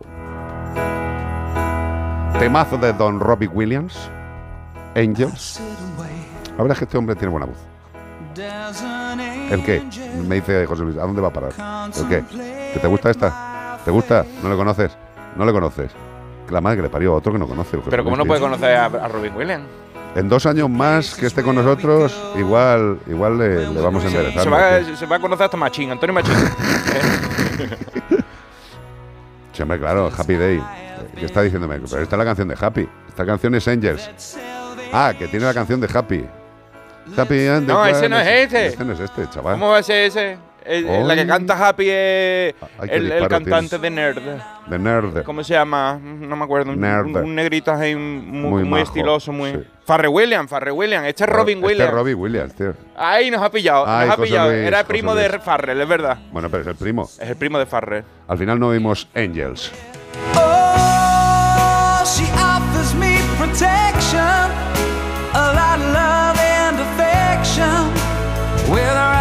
Temazo de Don Robbie Williams, Angels. La verdad es que este hombre tiene buena voz. ¿El qué? Me dice José Luis, ¿a dónde va a parar? ¿El qué? ¿Que te gusta esta? ¿Te gusta? ¿No le conoces? ¿No le conoces? Que la madre que le parió a otro que no conoce. José Pero ¿cómo no puede conocer a, a Robin Williams? En dos años más que esté con nosotros, igual, igual le, le vamos a enderezar. Se va, se va a conocer hasta Machín, Antonio Machín. Sí, hombre, claro, Happy Day. ¿Qué está diciéndome? Pero esta es la canción de Happy. Esta canción es Angels. Ah, que tiene la canción de Happy. Happy and No, ese no es este. Este no es este, chaval. ¿Cómo va a ser ese? El- el- la que canta Happy es Ay, qué el, el cantante de Nerd. De Nerd. ¿Cómo se llama? No me acuerdo. Un, Nerd. un- un negrito ahí muy, Muy muy, estiloso, muy. sí. Farre William, Farre William. Este es Robin Este Williams. es Robbie Williams, tío. Ahí nos ha pillado, Ay, nos ha José pillado. Luis, Era José primo Luis. de Farrell, es verdad. Bueno, pero es el primo. Es el primo de Farrell. Al final no vimos Angels. Oh, she offers me protection, a lot of love and affection, I'm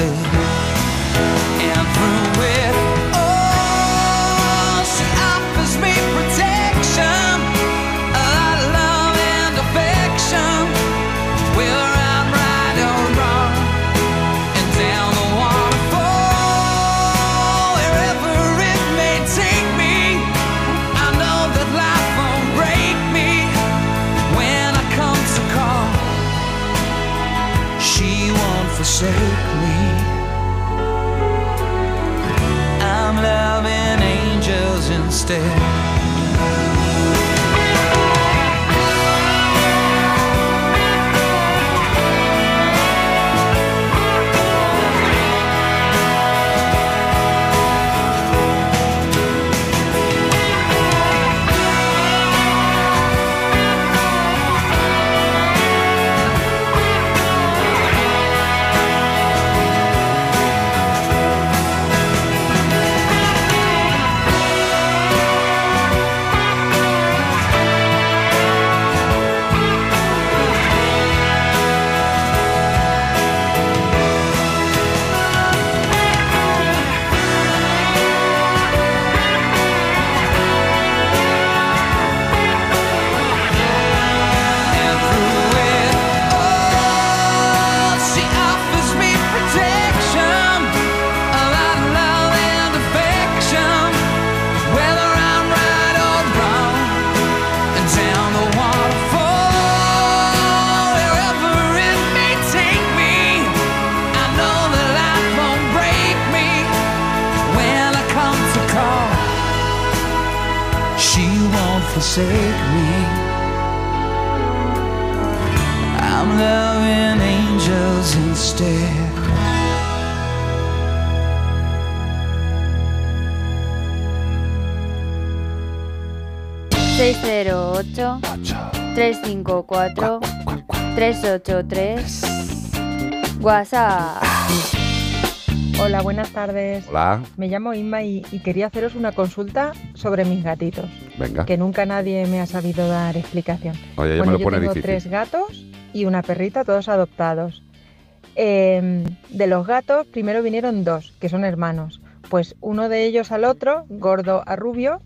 angels 354 383 WhatsApp. Hola, buenas tardes. Hola. Me llamo Inma y, y quería haceros una consulta sobre mis gatitos. Venga. Que nunca nadie me ha sabido dar explicación. Oye, ya bueno, me lo yo pone tengo difícil. tres gatos y una perrita, todos adoptados. Eh, de los gatos, primero vinieron dos, que son hermanos. Pues uno de ellos al otro, gordo a rubio,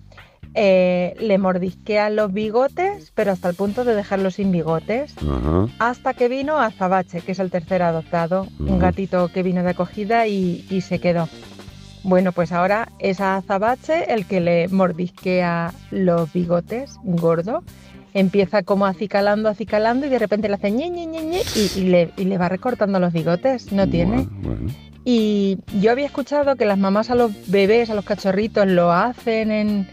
eh, le mordisquean los bigotes, pero hasta el punto de dejarlo sin bigotes. Hasta que vino Azabache, que es el tercer adoptado, un gatito que vino de acogida y, y se quedó. Bueno, pues ahora es a Azabache el que le mordisquea los bigotes, gordo. Empieza como acicalando, acicalando y de repente le hace ñe, ñe, ñe, ñe y, y le, y le va recortando los bigotes, no tiene. Bueno. Y yo había escuchado que las mamás a los bebés, a los cachorritos, lo hacen en,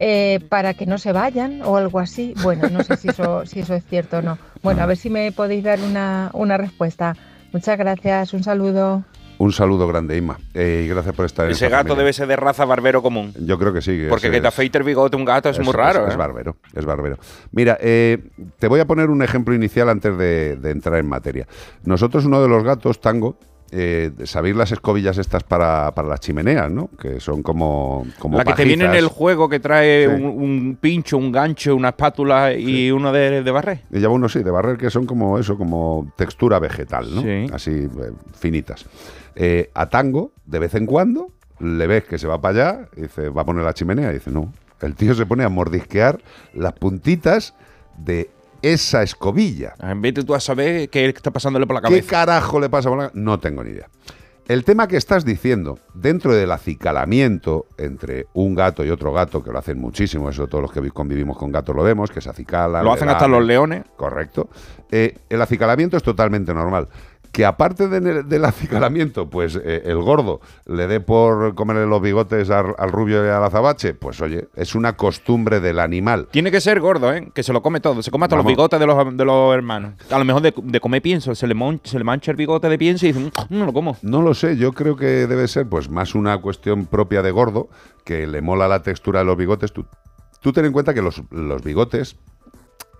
eh, para que no se vayan o algo así. Bueno, no sé si eso, si eso es cierto o no. Bueno, a ver si me podéis dar una, una respuesta. Muchas gracias, un saludo. Un saludo grande, Inma. Eh, y gracias por estar en Ese gato familia. debe ser de raza barbero común. Yo creo que sí. que Porque que te afeite el bigote un gato es, muy raro. Es, ¿eh? barbero, es barbero. Mira, eh, te voy a poner un ejemplo inicial antes de, de entrar en materia. Nosotros, uno de los gatos, Tango, eh, sabéis las escobillas estas para, para las chimeneas, ¿no? Que son como, como La que te viene en el juego que trae Sí. un, un pincho, un gancho, una espátula y uno de, de barrer. Y lleva unos, sí, de barrer que son como eso, como textura vegetal, ¿no? Sí. Así, eh, finitas. Eh, a Tango, de vez en cuando, le ves que se va para allá, y dice, va a poner la chimenea, y dice, no. El tío se pone a mordisquear las puntitas de esa escobilla. En vez de tú a saber qué está pasándole por la ¿Qué cabeza. carajo le pasa por la No tengo ni idea. El tema que estás diciendo, dentro del acicalamiento entre un gato y otro gato, que lo hacen muchísimo, eso todos los que vi- convivimos con gatos lo vemos, que se acicalan. Lo hacen hasta los leones. Correcto. Eh, el acicalamiento es totalmente normal. Que aparte de- del acicalamiento, pues eh, el gordo le dé por comerle los bigotes al, al rubio y al azabache, pues oye, es una costumbre del animal. Tiene que ser gordo, ¿eh? Que se lo come todo. Se come hasta Vamos. los bigotes de los, de los hermanos. A lo mejor de, de comer pienso. Se le, mon- se le mancha el bigote de pienso y dice, "Mm, no lo como. No lo sé, yo creo que debe ser pues más una cuestión propia de gordo, que le mola la textura de los bigotes. Tú, tú ten en cuenta que los, los bigotes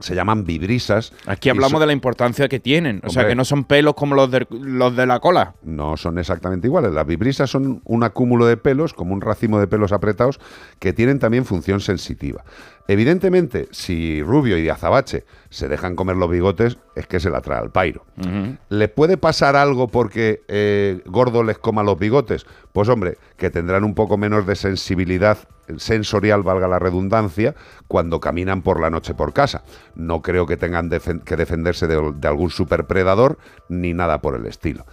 se llaman vibrisas. Aquí hablamos son- de la importancia que tienen. O sea, que no son pelos como los de, los de la cola. No son exactamente iguales. Las vibrisas son un acúmulo de pelos, como un racimo de pelos apretados, que tienen también función sensitiva. Evidentemente, si Rubio y Azabache se dejan comer los bigotes, es que se la trae al pairo. ¿Le puede pasar algo porque eh, Gordo les coma los bigotes? Pues hombre, que tendrán un poco menos de sensibilidad sensorial, valga la redundancia, cuando caminan por la noche por casa. No creo que tengan defen- que defenderse de, de algún superpredador ni nada por el estilo.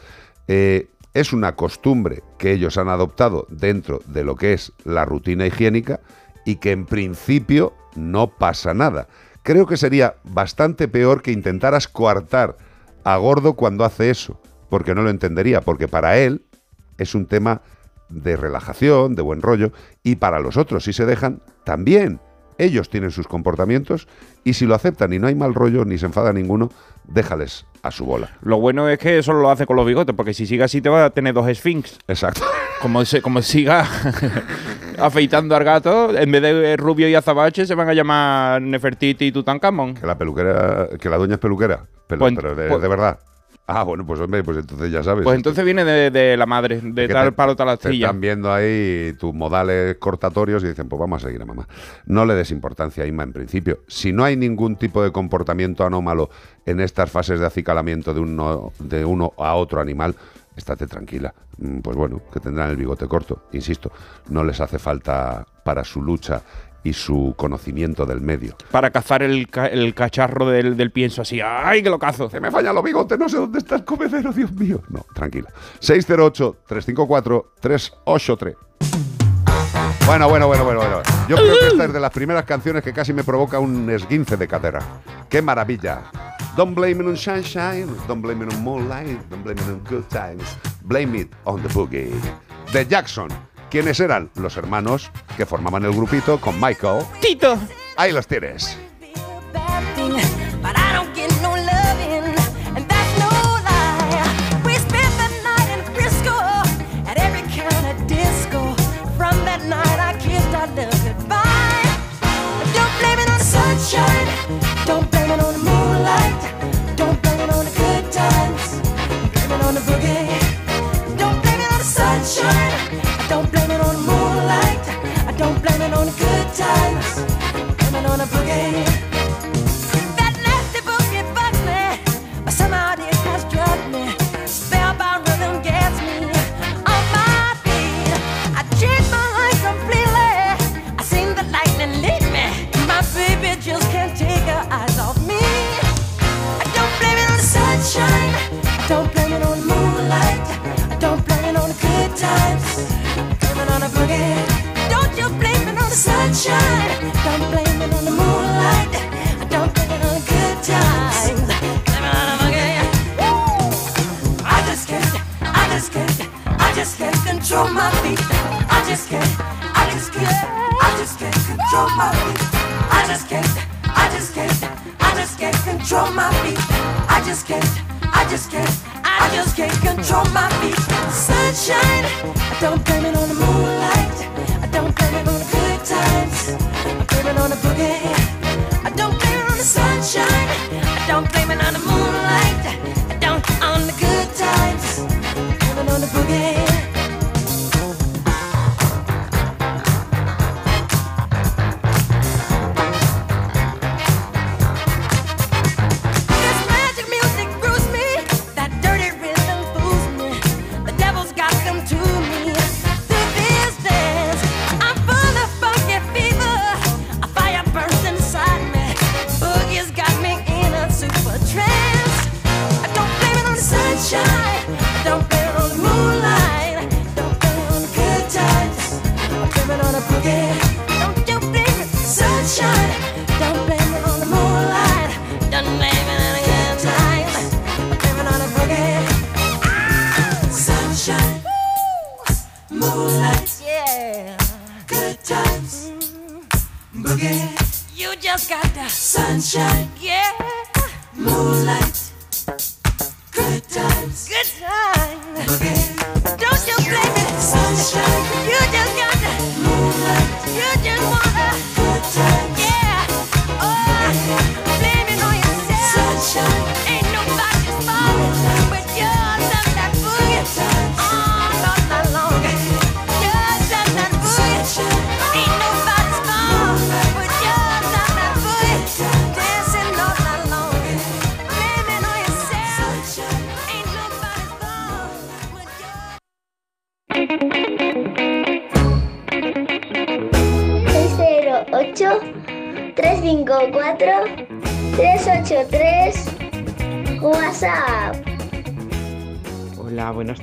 Eh, es una costumbre que ellos han adoptado dentro de lo que es la rutina higiénica y que en principio no pasa nada. Creo que sería bastante peor que intentaras coartar a Gordo cuando hace eso, porque no lo entendería, porque para él es un tema de relajación, de buen rollo, y para los otros, si se dejan, también. Ellos tienen sus comportamientos y si lo aceptan y no hay mal rollo ni se enfada ninguno, déjales a su bola. Lo bueno es que eso lo hace con los bigotes, porque si sigue así te va a tener dos sphinx. Exacto. Como, se, como siga afeitando al gato, en vez de rubio y azabache, se van a llamar Nefertiti y Tutankamón. Que la peluquera, que la dueña es peluquera, pero, Pues- pero de, pues- de verdad. Ah, bueno, pues hombre, pues entonces ya sabes. Pues entonces viene de, de la madre, de tal te- palo tal astilla. están viendo ahí tus modales cortatorios y dicen, pues vamos a seguir a mamá. No le des importancia a Inma en principio. Si no hay ningún tipo de comportamiento anómalo en estas fases de acicalamiento de uno, de uno a otro animal, estate tranquila. Mm, Pues bueno, que tendrán el bigote corto. Insisto, no les hace falta para su lucha y su conocimiento del medio. Para cazar el, ca- el cacharro del, del pienso así. ¡Ay, que lo cazo! Se me fallan los bigotes, no sé dónde está el comedero, Dios mío. No, tranquila. 608-354-383. Bueno, bueno, bueno, bueno, bueno. Yo creo que esta es de las primeras canciones que casi me provoca un esguince de cadera. ¡Qué maravilla! Don't blame it on sunshine, don't blame it on moonlight, don't blame it on good times, blame it on the boogie. De Jackson. ¿Quiénes eran? Los hermanos que formaban el grupito con Michael. ¡Tito! Ahí los tienes.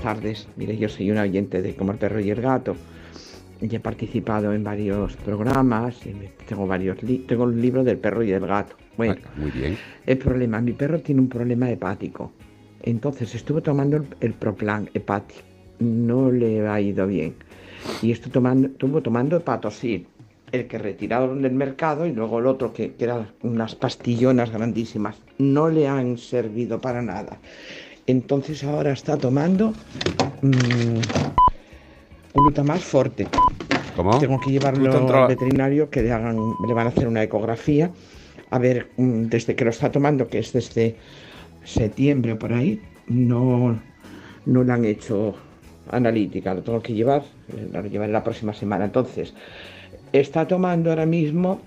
Tardes. Mire, yo soy un oyente de Como el perro y el gato. Y he participado en varios programas. y tengo varios li- tengo un libro del perro y del gato. Bueno, Muy bien. el problema, mi perro tiene un problema hepático. Entonces estuve tomando el, el Proplan hepático. No le ha ido bien. Y estuvo tomando, estuvo tomando hepatosil, el que retiraron del mercado y luego el otro que, que eran unas pastillonas grandísimas. No le han servido para nada. Entonces ahora está tomando mm, glutamal forte. ¿Cómo? Tengo que llevarlo al veterinario que le hagan, le van a hacer una ecografía. A ver, mm, desde que lo está tomando, que es desde septiembre o por ahí, no, no le han hecho analítica. Lo tengo que llevar, lo llevaré la próxima semana. Entonces, está tomando ahora mismo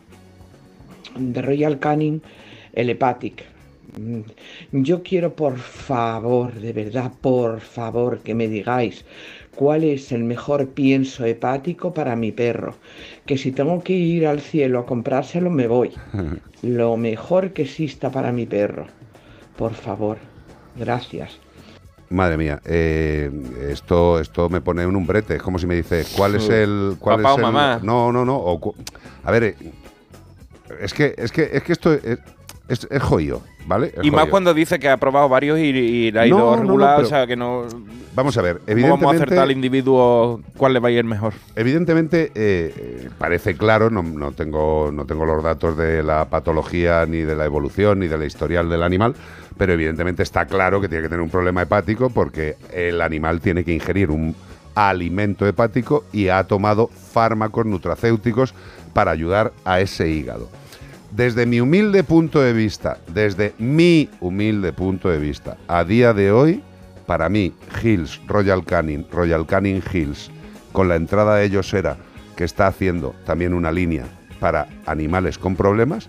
de Royal Canin el Hepatic. Mm, Yo quiero, por favor, de verdad, por favor, que me digáis cuál es el mejor pienso hepático para mi perro. Que si tengo que ir al cielo a comprárselo, me voy. Lo mejor que exista para mi perro. Por favor. Gracias. Madre mía, eh, esto, esto me pone en un brete. Es como si me dice, ¿cuál es el. Cuál Papá es o el- mamá. No, no, no. o a ver, eh, es que, es que, es que esto es, es, es jodido, ¿vale? Es Y más cuando dice que ha probado varios y, y ha ido No, no, no, regular, o sea que no. Vamos a ver, ¿Cómo vamos a evidentemente. acertar al individuo cuál le va a ir mejor? Evidentemente, eh, parece claro, no, no tengo, no tengo los datos de la patología, ni de la evolución, ni de la historial del animal, pero evidentemente está claro que tiene que tener un problema hepático porque el animal tiene que ingerir un alimento hepático y ha tomado fármacos nutracéuticos para ayudar a ese hígado. Desde mi humilde punto de vista, desde mi humilde punto de vista, a día de hoy, para mí, Hills, Royal Canin, Royal Canin Hills, con la entrada de Yosera, que está haciendo también una línea para animales con problemas,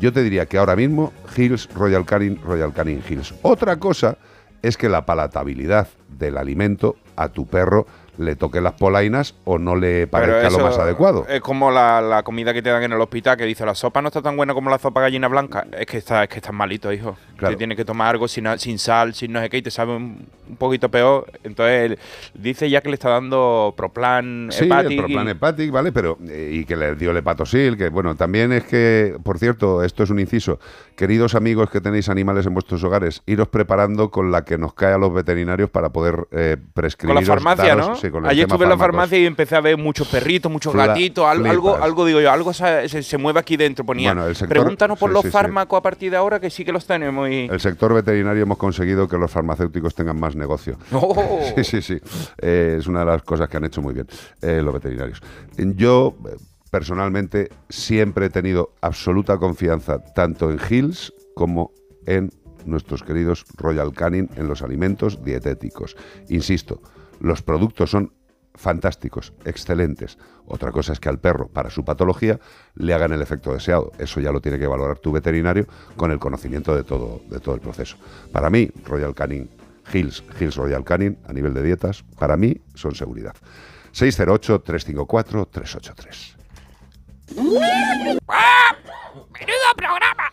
yo te diría que ahora mismo Hills, Royal Canin, Royal Canin Hills. Otra cosa es que la palatabilidad del alimento a tu perro le toque las polainas o no le parezca lo más adecuado. Es como la, la comida que te dan en el hospital que dice la sopa no está tan buena como la sopa gallina blanca. Es que está, es que estás malito, hijo. Claro. Te tienes que tomar algo sin, sin sal, sin no sé qué, y te sabe un, un poquito peor. Entonces él dice ya que le está dando Proplan, Sí, Hepatic el y- Proplan Hepatic, ¿vale? Pero, eh, y que le dio el hepatosil, que bueno, también es que, por cierto, esto es un inciso. Queridos amigos que tenéis animales en vuestros hogares, iros preparando con la que nos cae a los veterinarios para poder eh, prescribir. farmacia, ¿no? Sí, base con el Ayer tema estuve en la farmacia y empecé a ver muchos perritos, muchos Fla- gatitos, al- algo, algo digo yo, algo se, se- se mueve aquí dentro. Ponía, Bueno, el sector- pregúntanos por sí, los sí, sí. fármacos a partir de ahora que sí que los tenemos. Y... El sector veterinario hemos conseguido que los farmacéuticos tengan más negocio. ¡Oh! Sí, sí, sí. Eh, es una de las cosas que han hecho muy bien eh, los veterinarios. Yo, eh, personalmente, siempre he tenido absoluta confianza tanto en Hills como en nuestros queridos Royal Canin en los alimentos dietéticos. Insisto, los productos son fantásticos, excelentes. Otra cosa es que al perro, para su patología, le hagan el efecto deseado. Eso ya lo tiene que valorar tu veterinario con el conocimiento de todo, de todo el proceso. Para mí, Royal Canin, Hills, Hills Royal Canin, a nivel de dietas, para mí son seguridad. 608-354-383. ¡Menudo programa!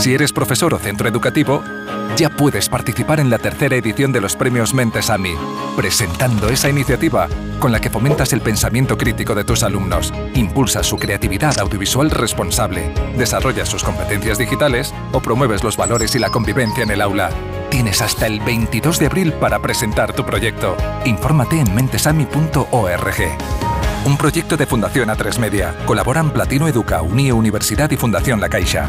Si eres profesor o centro educativo, ya puedes participar en la tercera edición de los premios Mentes AMI, presentando esa iniciativa con la que fomentas el pensamiento crítico de tus alumnos, impulsas su creatividad audiovisual responsable, desarrollas sus competencias digitales o promueves los valores y la convivencia en el aula. Tienes hasta el 22 de abril para presentar tu proyecto. Infórmate en mentesami.org. Un proyecto de Fundación A3 Media. Colaboran Platino Educa, Unie Universidad y Fundación La Caixa.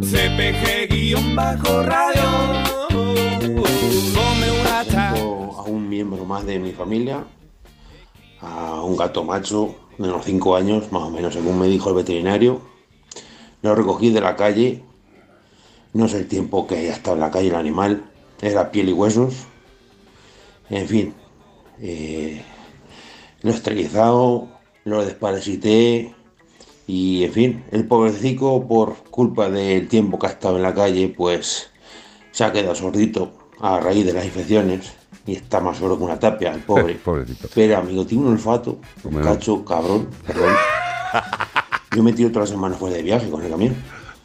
CPG-radio. Una Tengo a un miembro más de mi familia, a un gato macho de unos 5 años, más o menos, según me dijo el veterinario. Lo recogí de la calle, no sé el tiempo que haya estado en la calle el animal, era piel y huesos. En fin, eh, lo he esterilizado, lo desparasité Y en fin, el pobrecito, por culpa del tiempo que ha estado en la calle, pues se ha quedado sordito a raíz de las infecciones y está más solo que una tapia, el pobre. Pobrecito. Pero amigo, tiene un olfato, un cacho, cabrón, perdón. Yo me tiro toda la semana fuera de viaje con el camión.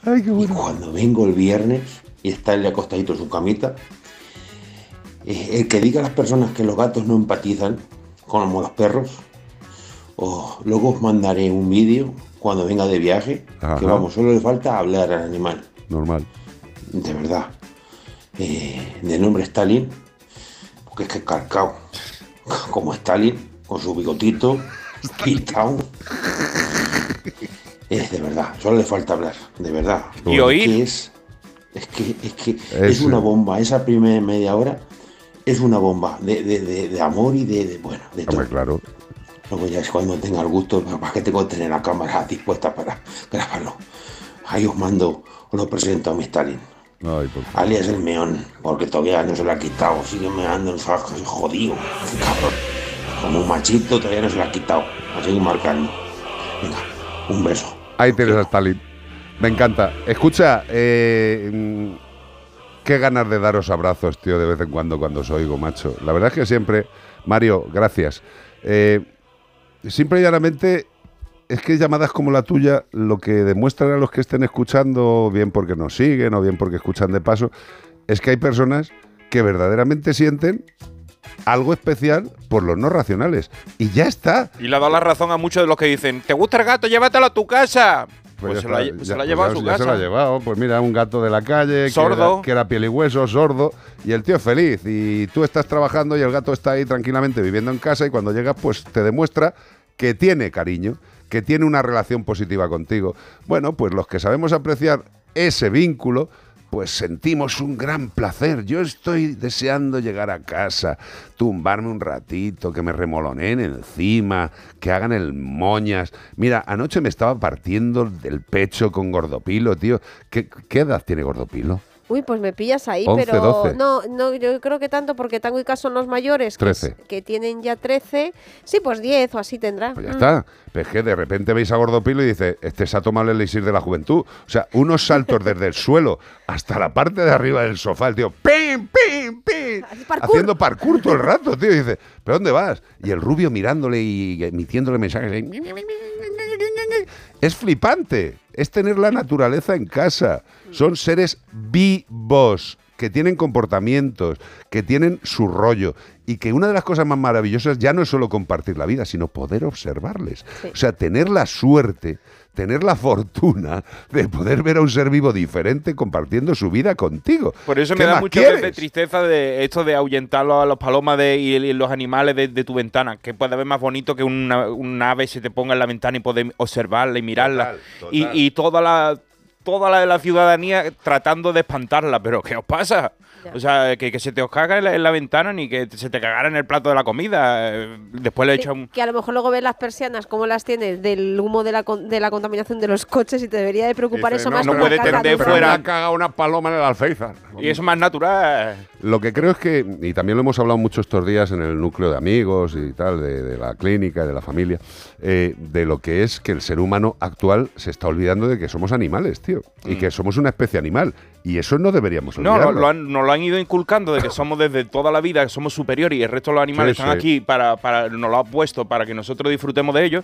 Y cuando vengo el viernes y está él acostadito en su camita, eh, el que diga a las personas que los gatos no empatizan como los perros, o luego os mandaré un vídeo cuando venga de viaje, que vamos, solo le falta hablar al animal, Normal. de verdad. Eh, de nombre Stalin, porque es que es carcao, como Stalin, con su bigotito. Es de verdad, solo le falta hablar, de verdad. Y oír. que Es, es que, es, que es una bomba, esa primera media hora es una bomba de, de- de- de amor y de, bueno, de todo. Claro. Luego ya es cuando tenga el gusto, para que tengo que tener la cámara dispuesta para grabarlo. Ahí os mando, os lo presento a mi Stalin. Ay, por. Alias el meón, porque todavía no se lo ha quitado, sigue meando el fajo, jodido, cabrón. Como un machito todavía no se lo ha quitado, a seguir marcando. Venga, un beso. Ahí tienes a Stalin. Me encanta. Escucha, eh, mm, qué ganas de daros abrazos, tío, de vez en cuando cuando os oigo, macho. La verdad es que siempre, Mario, gracias. Eh, simple y llanamente, es que llamadas como la tuya lo que demuestran a los que estén escuchando, bien porque nos siguen o bien porque escuchan de paso, es que hay personas que verdaderamente sienten algo especial por los no racionales. Y ya está. Y le ha dado la razón a muchos de los que dicen, ¿te gusta el gato? Llévatelo a tu casa. Pues, ya se, lo ha, está, se ha pues llevado a su ya casa. se lo ha llevado. Pues mira, un gato de la calle, Sordo. Que, era, que era piel y hueso, sordo, y el tío es feliz. Y tú estás trabajando y el gato está ahí tranquilamente viviendo en casa y cuando llegas pues te demuestra que tiene cariño, que tiene una relación positiva contigo. Bueno, pues los que sabemos apreciar ese vínculo, pues sentimos un gran placer. Yo estoy deseando llegar a casa, tumbarme un ratito, que me remoloneen encima, que hagan el moñas. Mira, anoche me estaba partiendo del pecho con Gordopilo, tío. ¿Qué, qué edad tiene Gordopilo? Uy, pues me pillas ahí, 11, pero 12. no, no, yo creo que tanto porque Tango y Cas son los mayores, que, 13. es- que tienen ya 13, sí, pues 10 o así tendrá. Pues ya Mm. está. Pues que de repente veis a Gordopilo y dice, este se ha tomado el elixir de la juventud. O sea, unos saltos desde el suelo hasta la parte de arriba del sofá, el tío, ¡pim, pim, pim! Haciendo parkour todo el rato, tío. Y dice, ¿pero dónde vas? Y el rubio mirándole y emitiéndole mensajes. ahí. Es flipante. Es tener la naturaleza en casa. Son seres vivos que tienen comportamientos, que tienen su rollo y que una de las cosas más maravillosas ya no es solo compartir la vida, sino poder observarles. O sea, tener la suerte, tener la fortuna de poder ver a un ser vivo diferente compartiendo su vida contigo. Por eso ¿Qué me da de tristeza de esto de ahuyentar a los palomas de, y, los animales de, de tu ventana. Que puede haber más bonito que una, un ave se te ponga en la ventana y poder observarla y mirarla. Total, Y, y toda la toda la de la ciudadanía tratando de espantarla. Pero ¿qué os pasa? O sea, que, que se te os caga en la, en la ventana ni que se te cagara en el plato de la comida. Eh, Después le echan un... Que a lo mejor luego ves las persianas, cómo las tienes del humo de la, con- de la contaminación de los coches y te debería de preocupar Dice, eso no, más no que puede tender fuera. Me cagado una paloma en el alféizar. Y eso es más natural. Lo que creo es que, y también lo hemos hablado mucho estos días en el núcleo de amigos y tal, de, de la clínica, de la familia, eh, de lo que es que el ser humano actual se está olvidando de que somos animales, tío, y Mm. que somos una especie animal. Y eso no deberíamos No, olvidarlo. lo, lo han, nos lo han ido inculcando de que somos desde toda la vida, que somos superiores y el resto de los animales Sí, están sí. aquí para, para, nos lo ha puesto para que nosotros disfrutemos de ellos.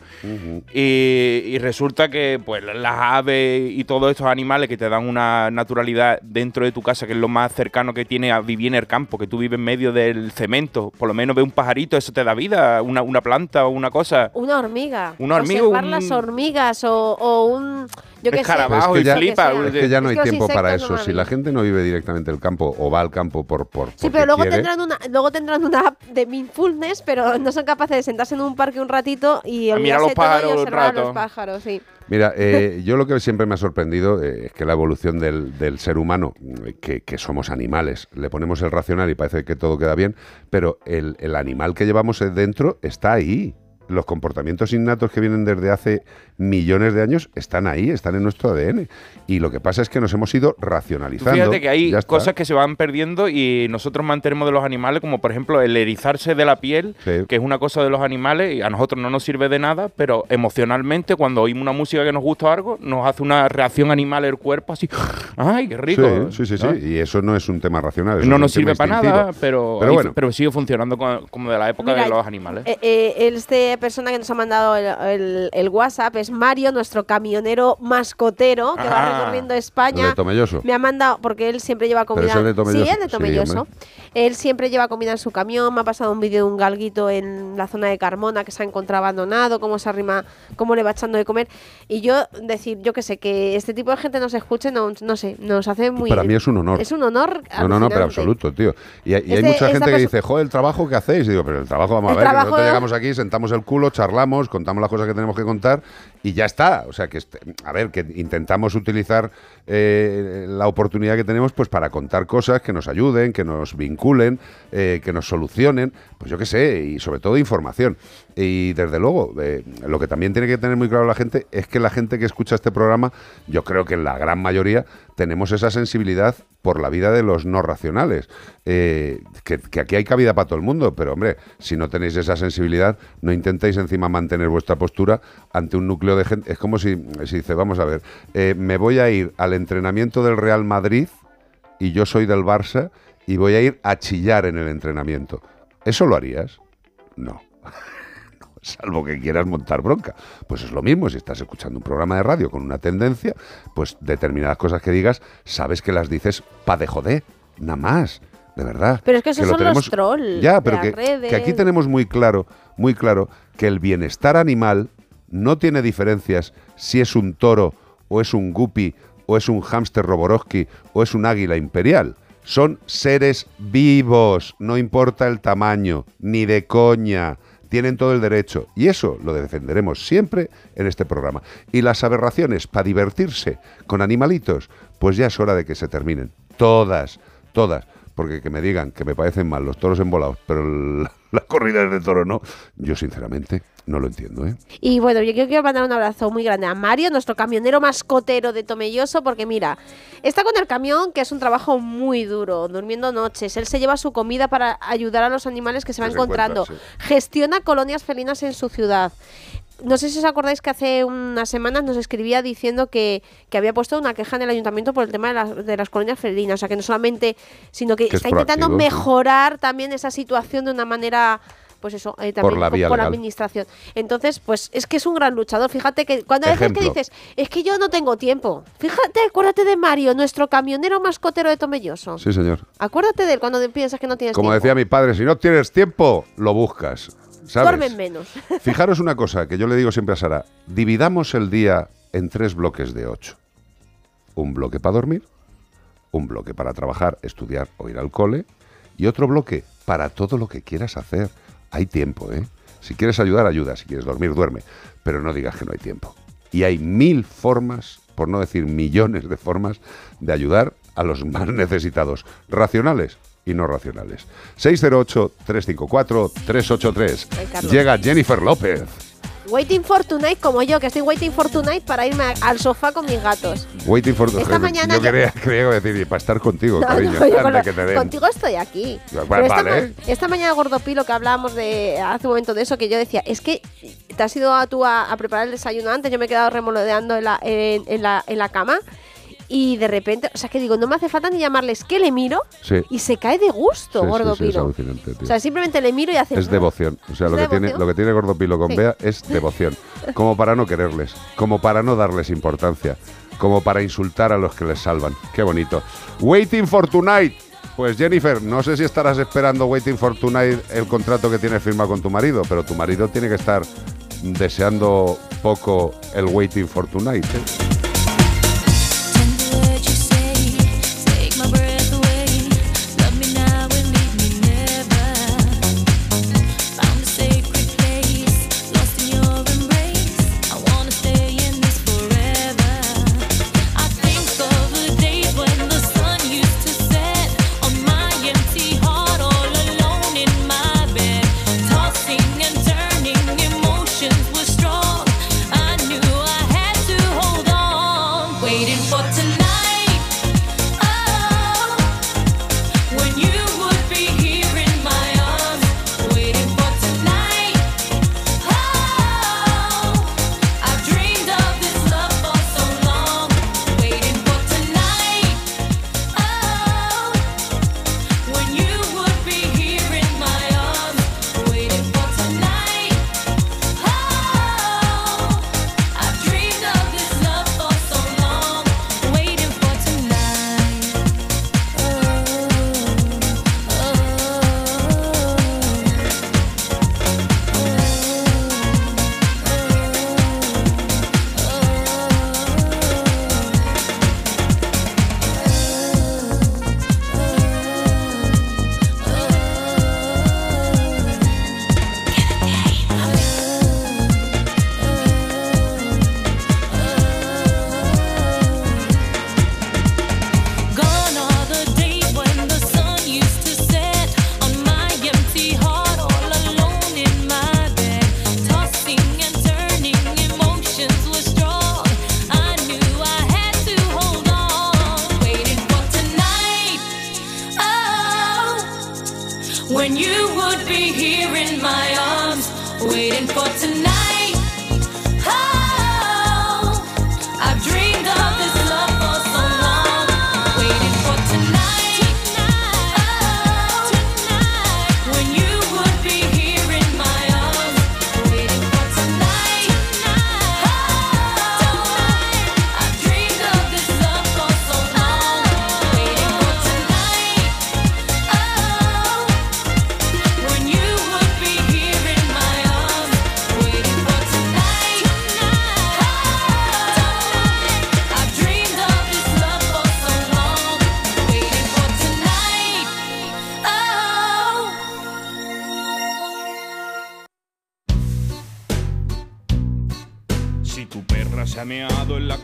Y, y resulta que pues las aves y todos estos animales que te dan una naturalidad dentro de tu casa, que es lo más cercano que tiene a vivir en el campo, que tú vives en medio del cemento, por lo menos ve un pajarito, eso te da vida, una, una planta o una cosa. Una hormiga. Una hormiga, Observar un- las hormigas o, o un. Yo. Escarabajo Pero es que y ya, flipa. es que ya no hay tiempo para eso. Si la gente no vive directamente el campo o va al campo por, por Sí, pero luego quiere, tendrán, una, luego tendrán una app de mindfulness, pero no son capaces de sentarse en un parque un ratito y A mirar los y pájaros a los rato. pájaros, sí. Mira, eh, yo lo que siempre me ha sorprendido eh, es que la evolución del, del ser humano, eh, que, que somos animales, le ponemos el racional y parece que todo queda bien, pero el, el animal que llevamos dentro está ahí. Los comportamientos innatos que vienen desde hace millones de años están ahí, están en nuestro ADN. Y lo que pasa es que nos hemos ido racionalizando. Fíjate que hay cosas que se van perdiendo y nosotros mantenemos de los animales, como por ejemplo el erizarse de la piel, Sí. que es una cosa de los animales y a nosotros no nos sirve de nada, pero emocionalmente cuando oímos una música que nos gusta o algo, nos hace una reacción animal el cuerpo así, ¡ay, qué rico! Sí, sí, sí. Y eso no es un tema racional. eso No nos sirve para instintivo. nada, pero, Pero bueno. pero sigue funcionando co- como de la época Mira, de los animales. Eh, eh, este persona que nos ha mandado el, el- el WhatsApp es Mario, nuestro camionero mascotero que va recorriendo el España. de Tomelloso. Me ha mandado, porque él siempre lleva comida. es el de Tomelloso. Sí, el de Sí, Tomelloso. hombre. él siempre lleva comida en su camión. Me ha pasado un vídeo de un galguito en la zona de Carmona que se ha encontrado abandonado, cómo se arrima, cómo le va echando de comer. Y yo decir, yo que sé, que este tipo de gente nos escuche, no, no sé, nos hace muy. Para mí es un honor. Es un honor. No, no, no, pero alucinante. absoluto, tío. Y, hay- y hay Este- mucha esta gente que dice, joder, el trabajo que hacéis. Y digo, pero el trabajo, vamos El a ver, nosotros llegamos aquí, sentamos el culo, charlamos, contamos las cosas que tenemos que contar y ya está. O sea, que, este- a ver, que intentamos utilizar eh, la oportunidad que tenemos pues para contar cosas que nos ayuden, que nos vinculen, eh, que nos solucionen, pues yo qué sé, y sobre todo información. Y desde luego, eh, lo que también tiene que tener muy claro la gente es que la gente que escucha este programa, yo creo que en la gran mayoría tenemos esa sensibilidad por la vida de los no racionales. Eh, que, que aquí hay cabida para todo el mundo, pero hombre, si no tenéis esa sensibilidad, no intentéis encima mantener vuestra postura ante un núcleo de gente. Es como si, si dice, vamos a ver, eh, me voy a ir al entrenamiento del Real Madrid y yo soy del Barça y voy a ir a chillar en el entrenamiento. ¿Eso lo harías? No. No, Salvo que quieras montar bronca. Pues es lo mismo, si estás escuchando un programa de radio con una tendencia, pues determinadas cosas que digas, sabes que las dices pa' de joder, nada más, de verdad. Pero es que esos lo son los trolls Ya, de pero las que, redes. que aquí tenemos muy claro, muy claro, que el bienestar animal no tiene diferencias si es un toro o es un guppy o es un hámster Roborowski o es un águila imperial. Son seres vivos, no importa el tamaño, ni de coña. Tienen todo el derecho. Y eso lo defenderemos siempre en este programa. Y las aberraciones para divertirse con animalitos, pues ya es hora de que se terminen. Todas, todas. Porque que me digan que me parecen mal los toros embolados, pero la, la de toro no, yo sinceramente no lo entiendo, ¿eh? Y bueno, yo quiero mandar un abrazo muy grande a Mario, nuestro camionero mascotero de Tomelloso, porque mira, está con el camión, que es un trabajo muy duro, durmiendo noches. Él se lleva su comida para ayudar a los animales que se va Que se encontrando. Gestiona colonias felinas en su ciudad. No sé si os acordáis que hace unas semanas nos escribía diciendo que, que había puesto una queja en el ayuntamiento por el tema de las, de las colonias felinas. O sea, que no solamente, sino que, Que es está intentando mejorar también esa situación de una manera, pues eso, eh, también la con- vía por la administración. Entonces, pues es que es un gran luchador. Fíjate que cuando a veces que dices, es que yo no tengo tiempo. Fíjate, acuérdate de Mario, nuestro camionero mascotero de Tomelloso. Sí, señor. Acuérdate de él cuando piensas que no tienes Como tiempo. decía mi padre, si no tienes tiempo, lo buscas. ¿Sabes? Duermen menos. Fijaros una cosa que yo le digo siempre a Sara. Dividamos el día en tres bloques de ocho. Un bloque para dormir, un bloque para trabajar, estudiar o ir al cole y otro bloque para todo lo que quieras hacer. Hay tiempo, ¿eh? Si quieres ayudar, ayuda. Si quieres dormir, duerme. Pero no digas que no hay tiempo. Y hay mil formas, por no decir millones de formas, de ayudar a los más necesitados, racionales y no racionales. 608-354-383. Ay, Carlos. Llega Jennifer López. Waiting for tonight, como yo, que estoy waiting for tonight para irme a- al sofá con mis gatos. Waiting for Esta yo mañana Yo yo- quería, quería decir, para estar contigo, No, cariño. no, yo con anda lo- que te den. contigo estoy aquí. Bueno, Pero esta, vale. ma- esta mañana Gordopilo que hablábamos de hace un momento de eso que yo decía, es que te has ido a, tú a, a preparar el desayuno antes, yo me he quedado remolodeando en la, en, en la, en la cama y de repente, o sea que digo, no me hace falta ni llamarles que le miro Sí. y se cae de gusto Sí, sí, Gordo Pilo. o sea, simplemente le miro y hace Es devoción. O sea, ¿Es lo que, tiene, lo que tiene Gordopilo con Sí. Bea es devoción. Como para no quererles, como para no darles importancia, como para insultar a los que les salvan. Qué bonito. Waiting for Tonight. Pues Jennifer, no sé si estarás esperando Waiting for Tonight el contrato que tienes firmado con tu marido, pero tu marido tiene que estar deseando poco el Waiting for Tonight. ¿eh?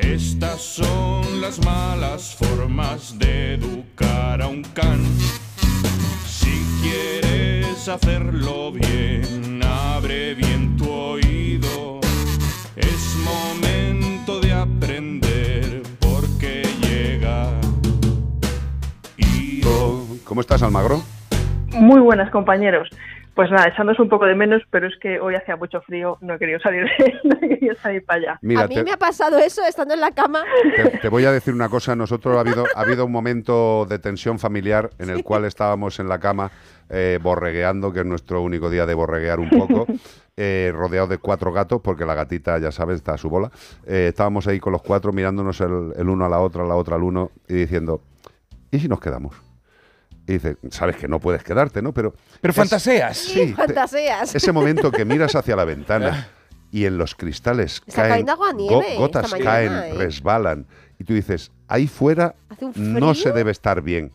Estas son las malas formas de educar a un can. Si quieres hacerlo bien, abre bien tu oído. Es momento de aprender porque llega. ¿Cómo estás, Almagro? Muy buenas, compañeros. Pues nada, echándose un poco de menos, pero es que hoy hacía mucho frío, no he querido salir, no he querido salir para allá. Mira, a mí te- me ha pasado eso estando en la cama. Te, te voy a decir una cosa, nosotros ha habido, ha habido un momento de tensión familiar en el cual estábamos en la cama eh, borregueando, que es nuestro único día de borreguear un poco, eh, rodeado de cuatro gatos, porque la gatita, ya sabes, está a su bola. Eh, estábamos ahí con los cuatro mirándonos el, el uno a la otra, la otra al uno, y diciendo, ¿y si nos quedamos? Y dice, sabes que no puedes quedarte, ¿no? Pero, Pero es- fantaseas. Sí, te- Fantaseas. ese momento que miras hacia la ventana y en los cristales Está caen cayendo aguanieve esta gotas, mañana, caen, ¿eh? resbalan y tú dices, ahí fuera no se debe estar bien.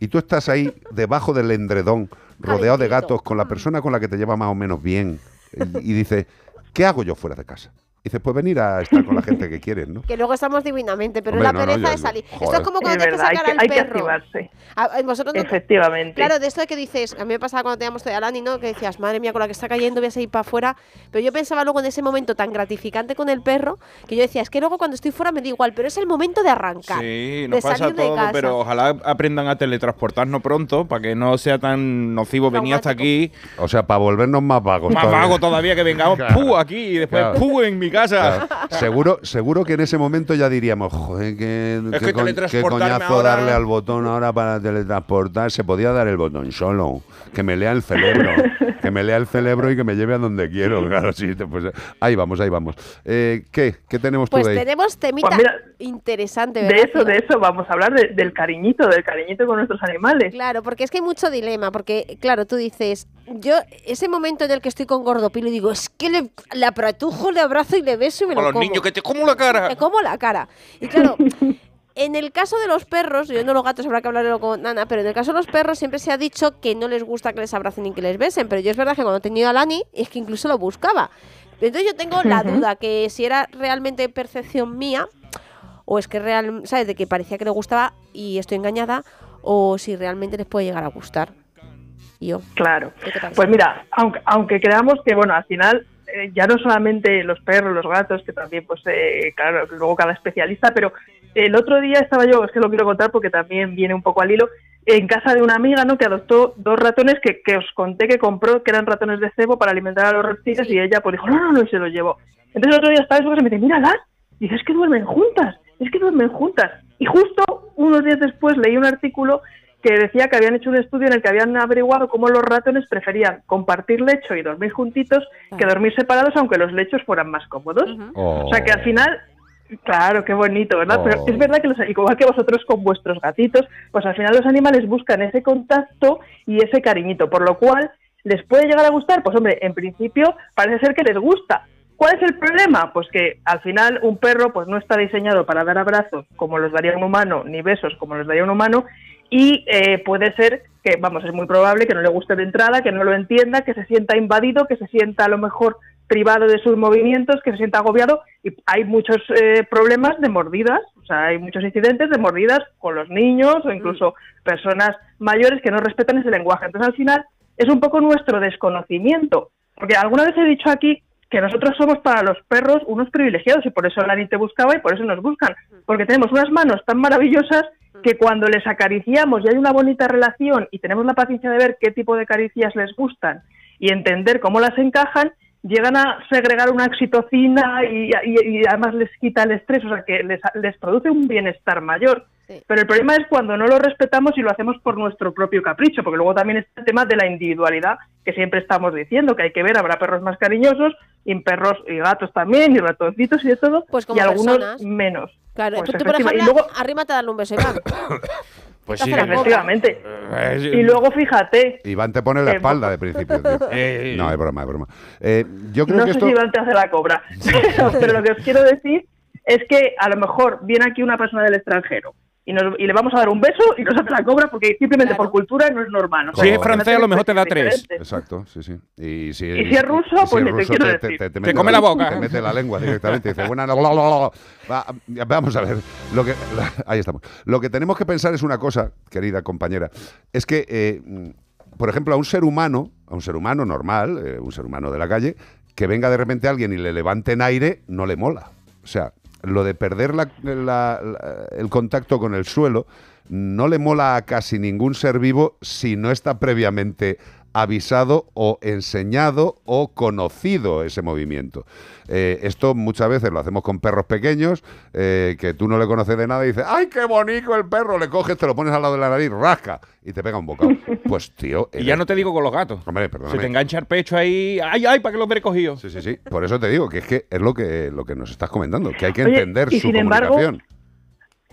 Y tú estás ahí debajo del endredón, rodeado de gatos, con la persona con la que te lleva más o menos bien y, y dices, ¿qué hago yo fuera de casa? Dices, pues venir a estar con la gente que quieres, ¿no? Que luego estamos divinamente, pero Hombre, la no, no, pereza yo- de salir. Esto joder. es como Es cuando tienes que verdad, hay sacar que- al hay que activarse. A- vosotros no- Efectivamente. Claro, de esto de que dices, a mí me pasaba cuando teníamos todavía a Lani, ¿no? Que decías, madre mía, con la que está cayendo voy a salir para afuera. Pero yo pensaba luego en ese momento tan gratificante con el perro, que yo decía, es que luego cuando estoy fuera me da igual, pero es el momento de arrancar. Sí, de nos pasa salir de todo, casa. pero ojalá aprendan a teletransportarnos pronto para que no sea tan nocivo venir hasta aquí. O sea, para volvernos más vagos. Más todavía. vago todavía que vengamos Claro. ¡pu! aquí y después Claro. ¡pu! en mi casa. Claro. Seguro, seguro que en ese momento ya diríamos, joder, qué, Es qué que co- qué coñazo ahora- darle al botón ahora para teletransportar. Se podía dar el botón solo, que me lea el cerebro, que me lea el cerebro y que me lleve a donde quiero. Claro, sí, te- pues ahí vamos, ahí vamos. Eh, ¿Qué? ¿Qué tenemos Pues tú de ahí? tenemos temita Pues mira, interesante, De ¿verdad? eso, de eso, vamos a hablar de- del cariñito, del cariñito con nuestros animales. Claro, porque es que hay mucho dilema, porque claro, tú dices, yo ese momento en el que estoy con Gordopilo y digo, es que le, le apretujo, le abrazo y le beso y me A lo los como. niños que te como la cara. Me como la cara. Y claro, en el caso de los perros, yo no los gatos habrá que hablarlo con Nana, pero en el caso de los perros siempre se ha dicho que no les gusta que les abracen ni que les besen, pero yo es verdad que cuando he tenido a Lani es que incluso lo buscaba. Entonces yo tengo la duda que si era realmente percepción mía o es que real, ¿sabes? De que parecía que le gustaba y estoy engañada o si realmente les puede llegar a gustar. Y yo. Claro. Pues mira, aunque, aunque creamos que, bueno, al final eh, ya no solamente los perros, los gatos, que también, pues, eh, claro, luego cada especialista, pero el otro día estaba yo, es que lo quiero contar porque también viene un poco al hilo, en casa de una amiga, ¿no? Que adoptó dos ratones que, que os conté que compró, que eran ratones de cebo para alimentar a los reptiles y ella pues dijo, no, no, no, y se los llevó. Entonces el otro día estaba su casa y me dice, míralas, y dice, es que duermen juntas, es que duermen juntas. Y justo unos días después leí un artículo que decía que habían hecho un estudio en el que habían averiguado cómo los ratones preferían compartir lecho y dormir juntitos que dormir separados aunque los lechos fueran más cómodos. O sea que al final, claro, qué bonito, ¿verdad? Pero es verdad que los, igual que vosotros con vuestros gatitos, pues al final los animales buscan ese contacto y ese cariñito, por lo cual les puede llegar a gustar, pues hombre, en principio parece ser que les gusta. ¿Cuál es el problema? Pues que al final un perro pues no está diseñado para dar abrazos como los daría un humano, ni besos como los daría un humano, y eh, puede ser que, vamos, es muy probable que no le guste de entrada, que no lo entienda, que se sienta invadido, que se sienta a lo mejor privado de sus movimientos, que se sienta agobiado y hay muchos eh, problemas de mordidas, o sea, hay muchos incidentes de mordidas con los niños o incluso personas mayores que no respetan ese lenguaje. Entonces, al final, es un poco nuestro desconocimiento, porque alguna vez he dicho aquí que nosotros somos para los perros unos privilegiados y por eso la te buscaba y por eso nos buscan, porque tenemos unas manos tan maravillosas que cuando les acariciamos y hay una bonita relación y tenemos la paciencia de ver qué tipo de caricias les gustan y entender cómo las encajan, llegan a segregar una oxitocina y, y- y además les quita el estrés, o sea que les, les produce un bienestar mayor. Pero el problema es cuando no lo respetamos y lo hacemos por nuestro propio capricho, porque luego también está el tema de la individualidad que siempre estamos diciendo, que hay que ver, habrá perros más cariñosos y perros y gatos también, y ratoncitos y de todo, Pues como y algunos personas. menos. Claro, Pues tú, tú, por ejemplo, y luego, arrímate a darle un beso, Iván. Pues sí. efectivamente. Eh, Y luego fíjate, Iván te pone la espalda de principio. tío. No, es broma, es broma. Eh, yo creo no que sé esto... si Iván te hace la cobra, pero, pero lo que os quiero decir es que a lo mejor viene aquí una persona del extranjero y, nos- y le vamos a dar un beso y nos hace la cobra porque simplemente por cultura no es normal. O sea, Si es francés, a lo mejor te da tres. Exacto, sí, sí. Y si, Y si es ruso, pues te decir. Te mete come la boca. Te mete la lengua directamente. y Dice, buena, no, bla, bla, bla, bla". Va, vamos a ver. Lo que, ahí estamos. Lo que tenemos que pensar es una cosa, querida compañera. Es que, eh, por ejemplo, a un ser humano, a un ser humano normal, eh, un ser humano de la calle, que venga de repente alguien y le levante en aire, no le mola. O sea, lo de perder la- el contacto con el suelo no le mola a casi ningún ser vivo si no está previamente avisado o enseñado o conocido ese movimiento. Eh, esto muchas veces lo hacemos con perros pequeños eh, que tú no le conoces de nada y dices, ¡ay, qué bonito el perro! Le coges, te lo pones al lado de la nariz, rasca y te pega un bocado. Pues tío... Y ya no te digo con los gatos. Hombre, perdóname. Se te engancha el pecho ahí. ¡Ay, ay! ¿Para que lo hubiera cogido? Sí, sí, sí. Por eso te digo que es que es lo que, lo que nos estás comentando, que hay que Oye, entender y su sin embargo.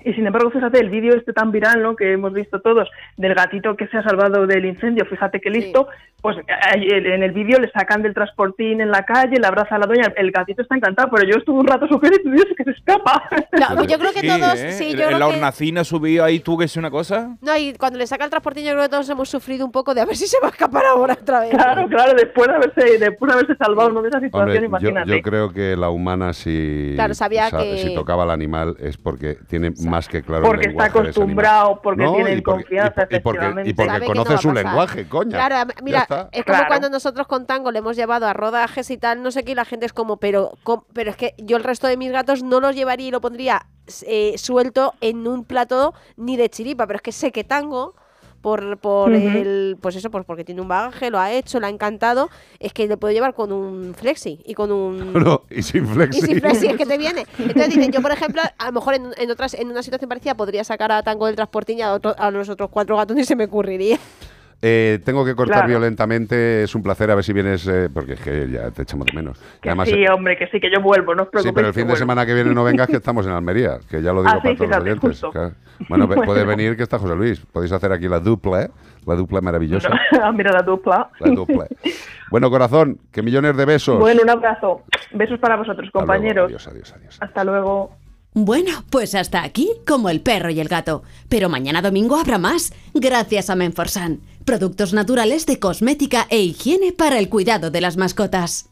Y sin embargo, fíjate, el vídeo este tan viral, ¿no? Que hemos visto todos, del gatito que se ha salvado del incendio, fíjate que listo, pues en el vídeo le sacan del transportín en la calle, le abraza a la doña, el gatito está encantado, pero yo estuve un rato sufriendo y Dios, que se escapa. No, yo creo que Sí, todos, ¿eh? sí, En- yo en creo la que... hornacina subido ahí tú que es una cosa. No, y cuando le saca el transportillo, yo creo que todos hemos sufrido un poco de a ver si se va a escapar ahora otra vez. Claro, claro, después de haberse, después de haberse salvado ¿no? de esa situación, Hombre, yo, imagínate. yo creo que la humana si, Claro, sabía sa- que- si tocaba al animal es porque tiene más que claro Porque el está acostumbrado, porque No, tiene y porque- confianza, y, y porque, y efectivamente. porque Sabe que no conoce su lenguaje, coña. Claro, mira, es como Claro. cuando nosotros con Tango le hemos llevado a rodajes y tal, no sé qué, y la gente es como, pero, com- pero es que yo el resto de mis gatos no los llevaría y lo pondría eh, suelto en un plato ni de chiripa, pero es que sé que Tango, por, por el, pues eso, pues porque tiene un bagaje, lo ha hecho, lo ha encantado, es que le puedo llevar con un flexi y con un... No, y sin flexi. Y sin flexi, es que te viene. Entonces dicen, yo por ejemplo, a lo mejor en, en otras, en una situación parecida podría sacar a Tango del transportín y a, otro- a los otros cuatro gatos ni se me ocurriría. Eh, tengo que cortar Claro. violentamente, es un placer a ver si vienes, eh, porque es que ya te echamos de menos. Que además, sí, eh, hombre, que sí, que yo vuelvo, no os sí, preocupéis. pero el fin de vuelvo. semana que viene no vengas, que estamos en Almería, que ya lo digo Ah, para sí, todos los fíjate, oyentes. justo. claro. Bueno, puedes venir, que está José Luis. Podéis hacer aquí la dupla, la dupla maravillosa. Ah, Mira la dupla. La dupla. Bueno, corazón, que millones de besos. Bueno, un abrazo. Besos para vosotros, Hasta luego, compañeros. adiós, adiós, adiós. Hasta luego. Bueno, pues hasta aquí, como el perro y el gato. Pero mañana domingo habrá más, gracias a Menforsan. Productos naturales de cosmética e higiene para el cuidado de las mascotas.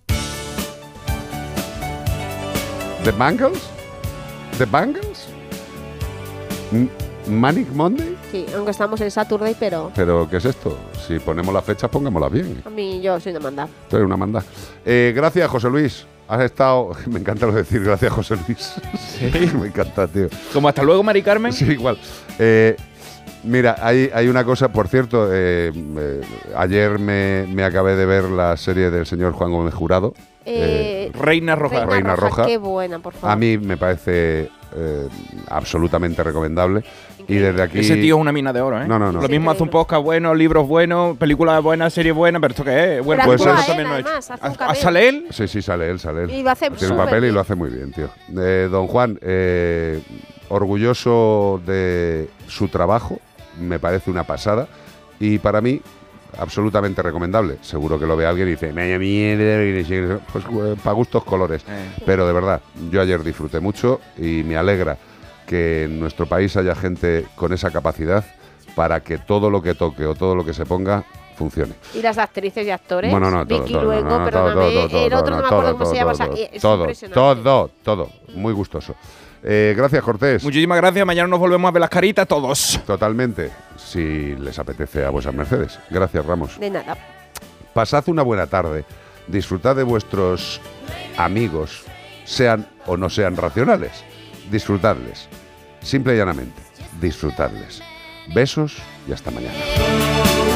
¿The Bangles? ¿The Bangles? ¿Manic Monday? Sí, aunque estamos en Saturday, pero ¿Pero qué es esto? Si ponemos las fechas, pongámoslas bien. a mí yo soy de mandar. Tú eres una manda. Eh, gracias, José Luis. Has estado... Me encanta lo de decir gracias, José Luis. Me encanta, tío. Como hasta luego, Mari Carmen. Sí, igual. Eh, mira, hay, hay una cosa, por cierto, eh, eh, ayer me, me acabé de ver la serie del señor Juan Gómez Jurado. Eh, Reina Roja. Reina Roja. Qué buena, por favor. A mí me parece eh, absolutamente recomendable. Y desde aquí... Ese tío es una mina de oro, ¿eh? No, no, no. Lo mismo hace un podcast bueno, libros buenos, películas buenas, series buenas, pero ¿esto qué es? Bueno, pues eso también lo hecho. ¿Ah. ¿Sale él? Sí, sí, sale él, sale él. Y lo hace Tiene un papel y lo hace muy bien, tío. Eh, don Juan, eh, orgulloso de su trabajo, me parece una pasada. Y para mí, absolutamente recomendable. Seguro que lo ve alguien y dice, me mierda, pues para gustos colores. Eh. Pero de verdad, yo ayer disfruté mucho y me alegra que en nuestro país haya gente con esa capacidad para que todo lo que toque o todo lo que se ponga funcione. Y las actrices y actores. Bueno, no, todo, Vicky todo, Luengo, no, no, perdóname. todo, todo, todo, el otro no, me acuerdo todo, cómo se todo, llama. o sea, todo, es todo, impresionante. todo, todo, muy gustoso. Eh, gracias, Cortés. Muchísimas gracias. Mañana nos volvemos a ver las caritas todos. Totalmente, si les apetece a vuestras mercedes. Gracias, Ramos. De nada. Pasad una buena tarde. Disfrutad de vuestros amigos, sean o no sean racionales. Disfrutadles. Simple y llanamente, disfrutadles. Besos y hasta mañana.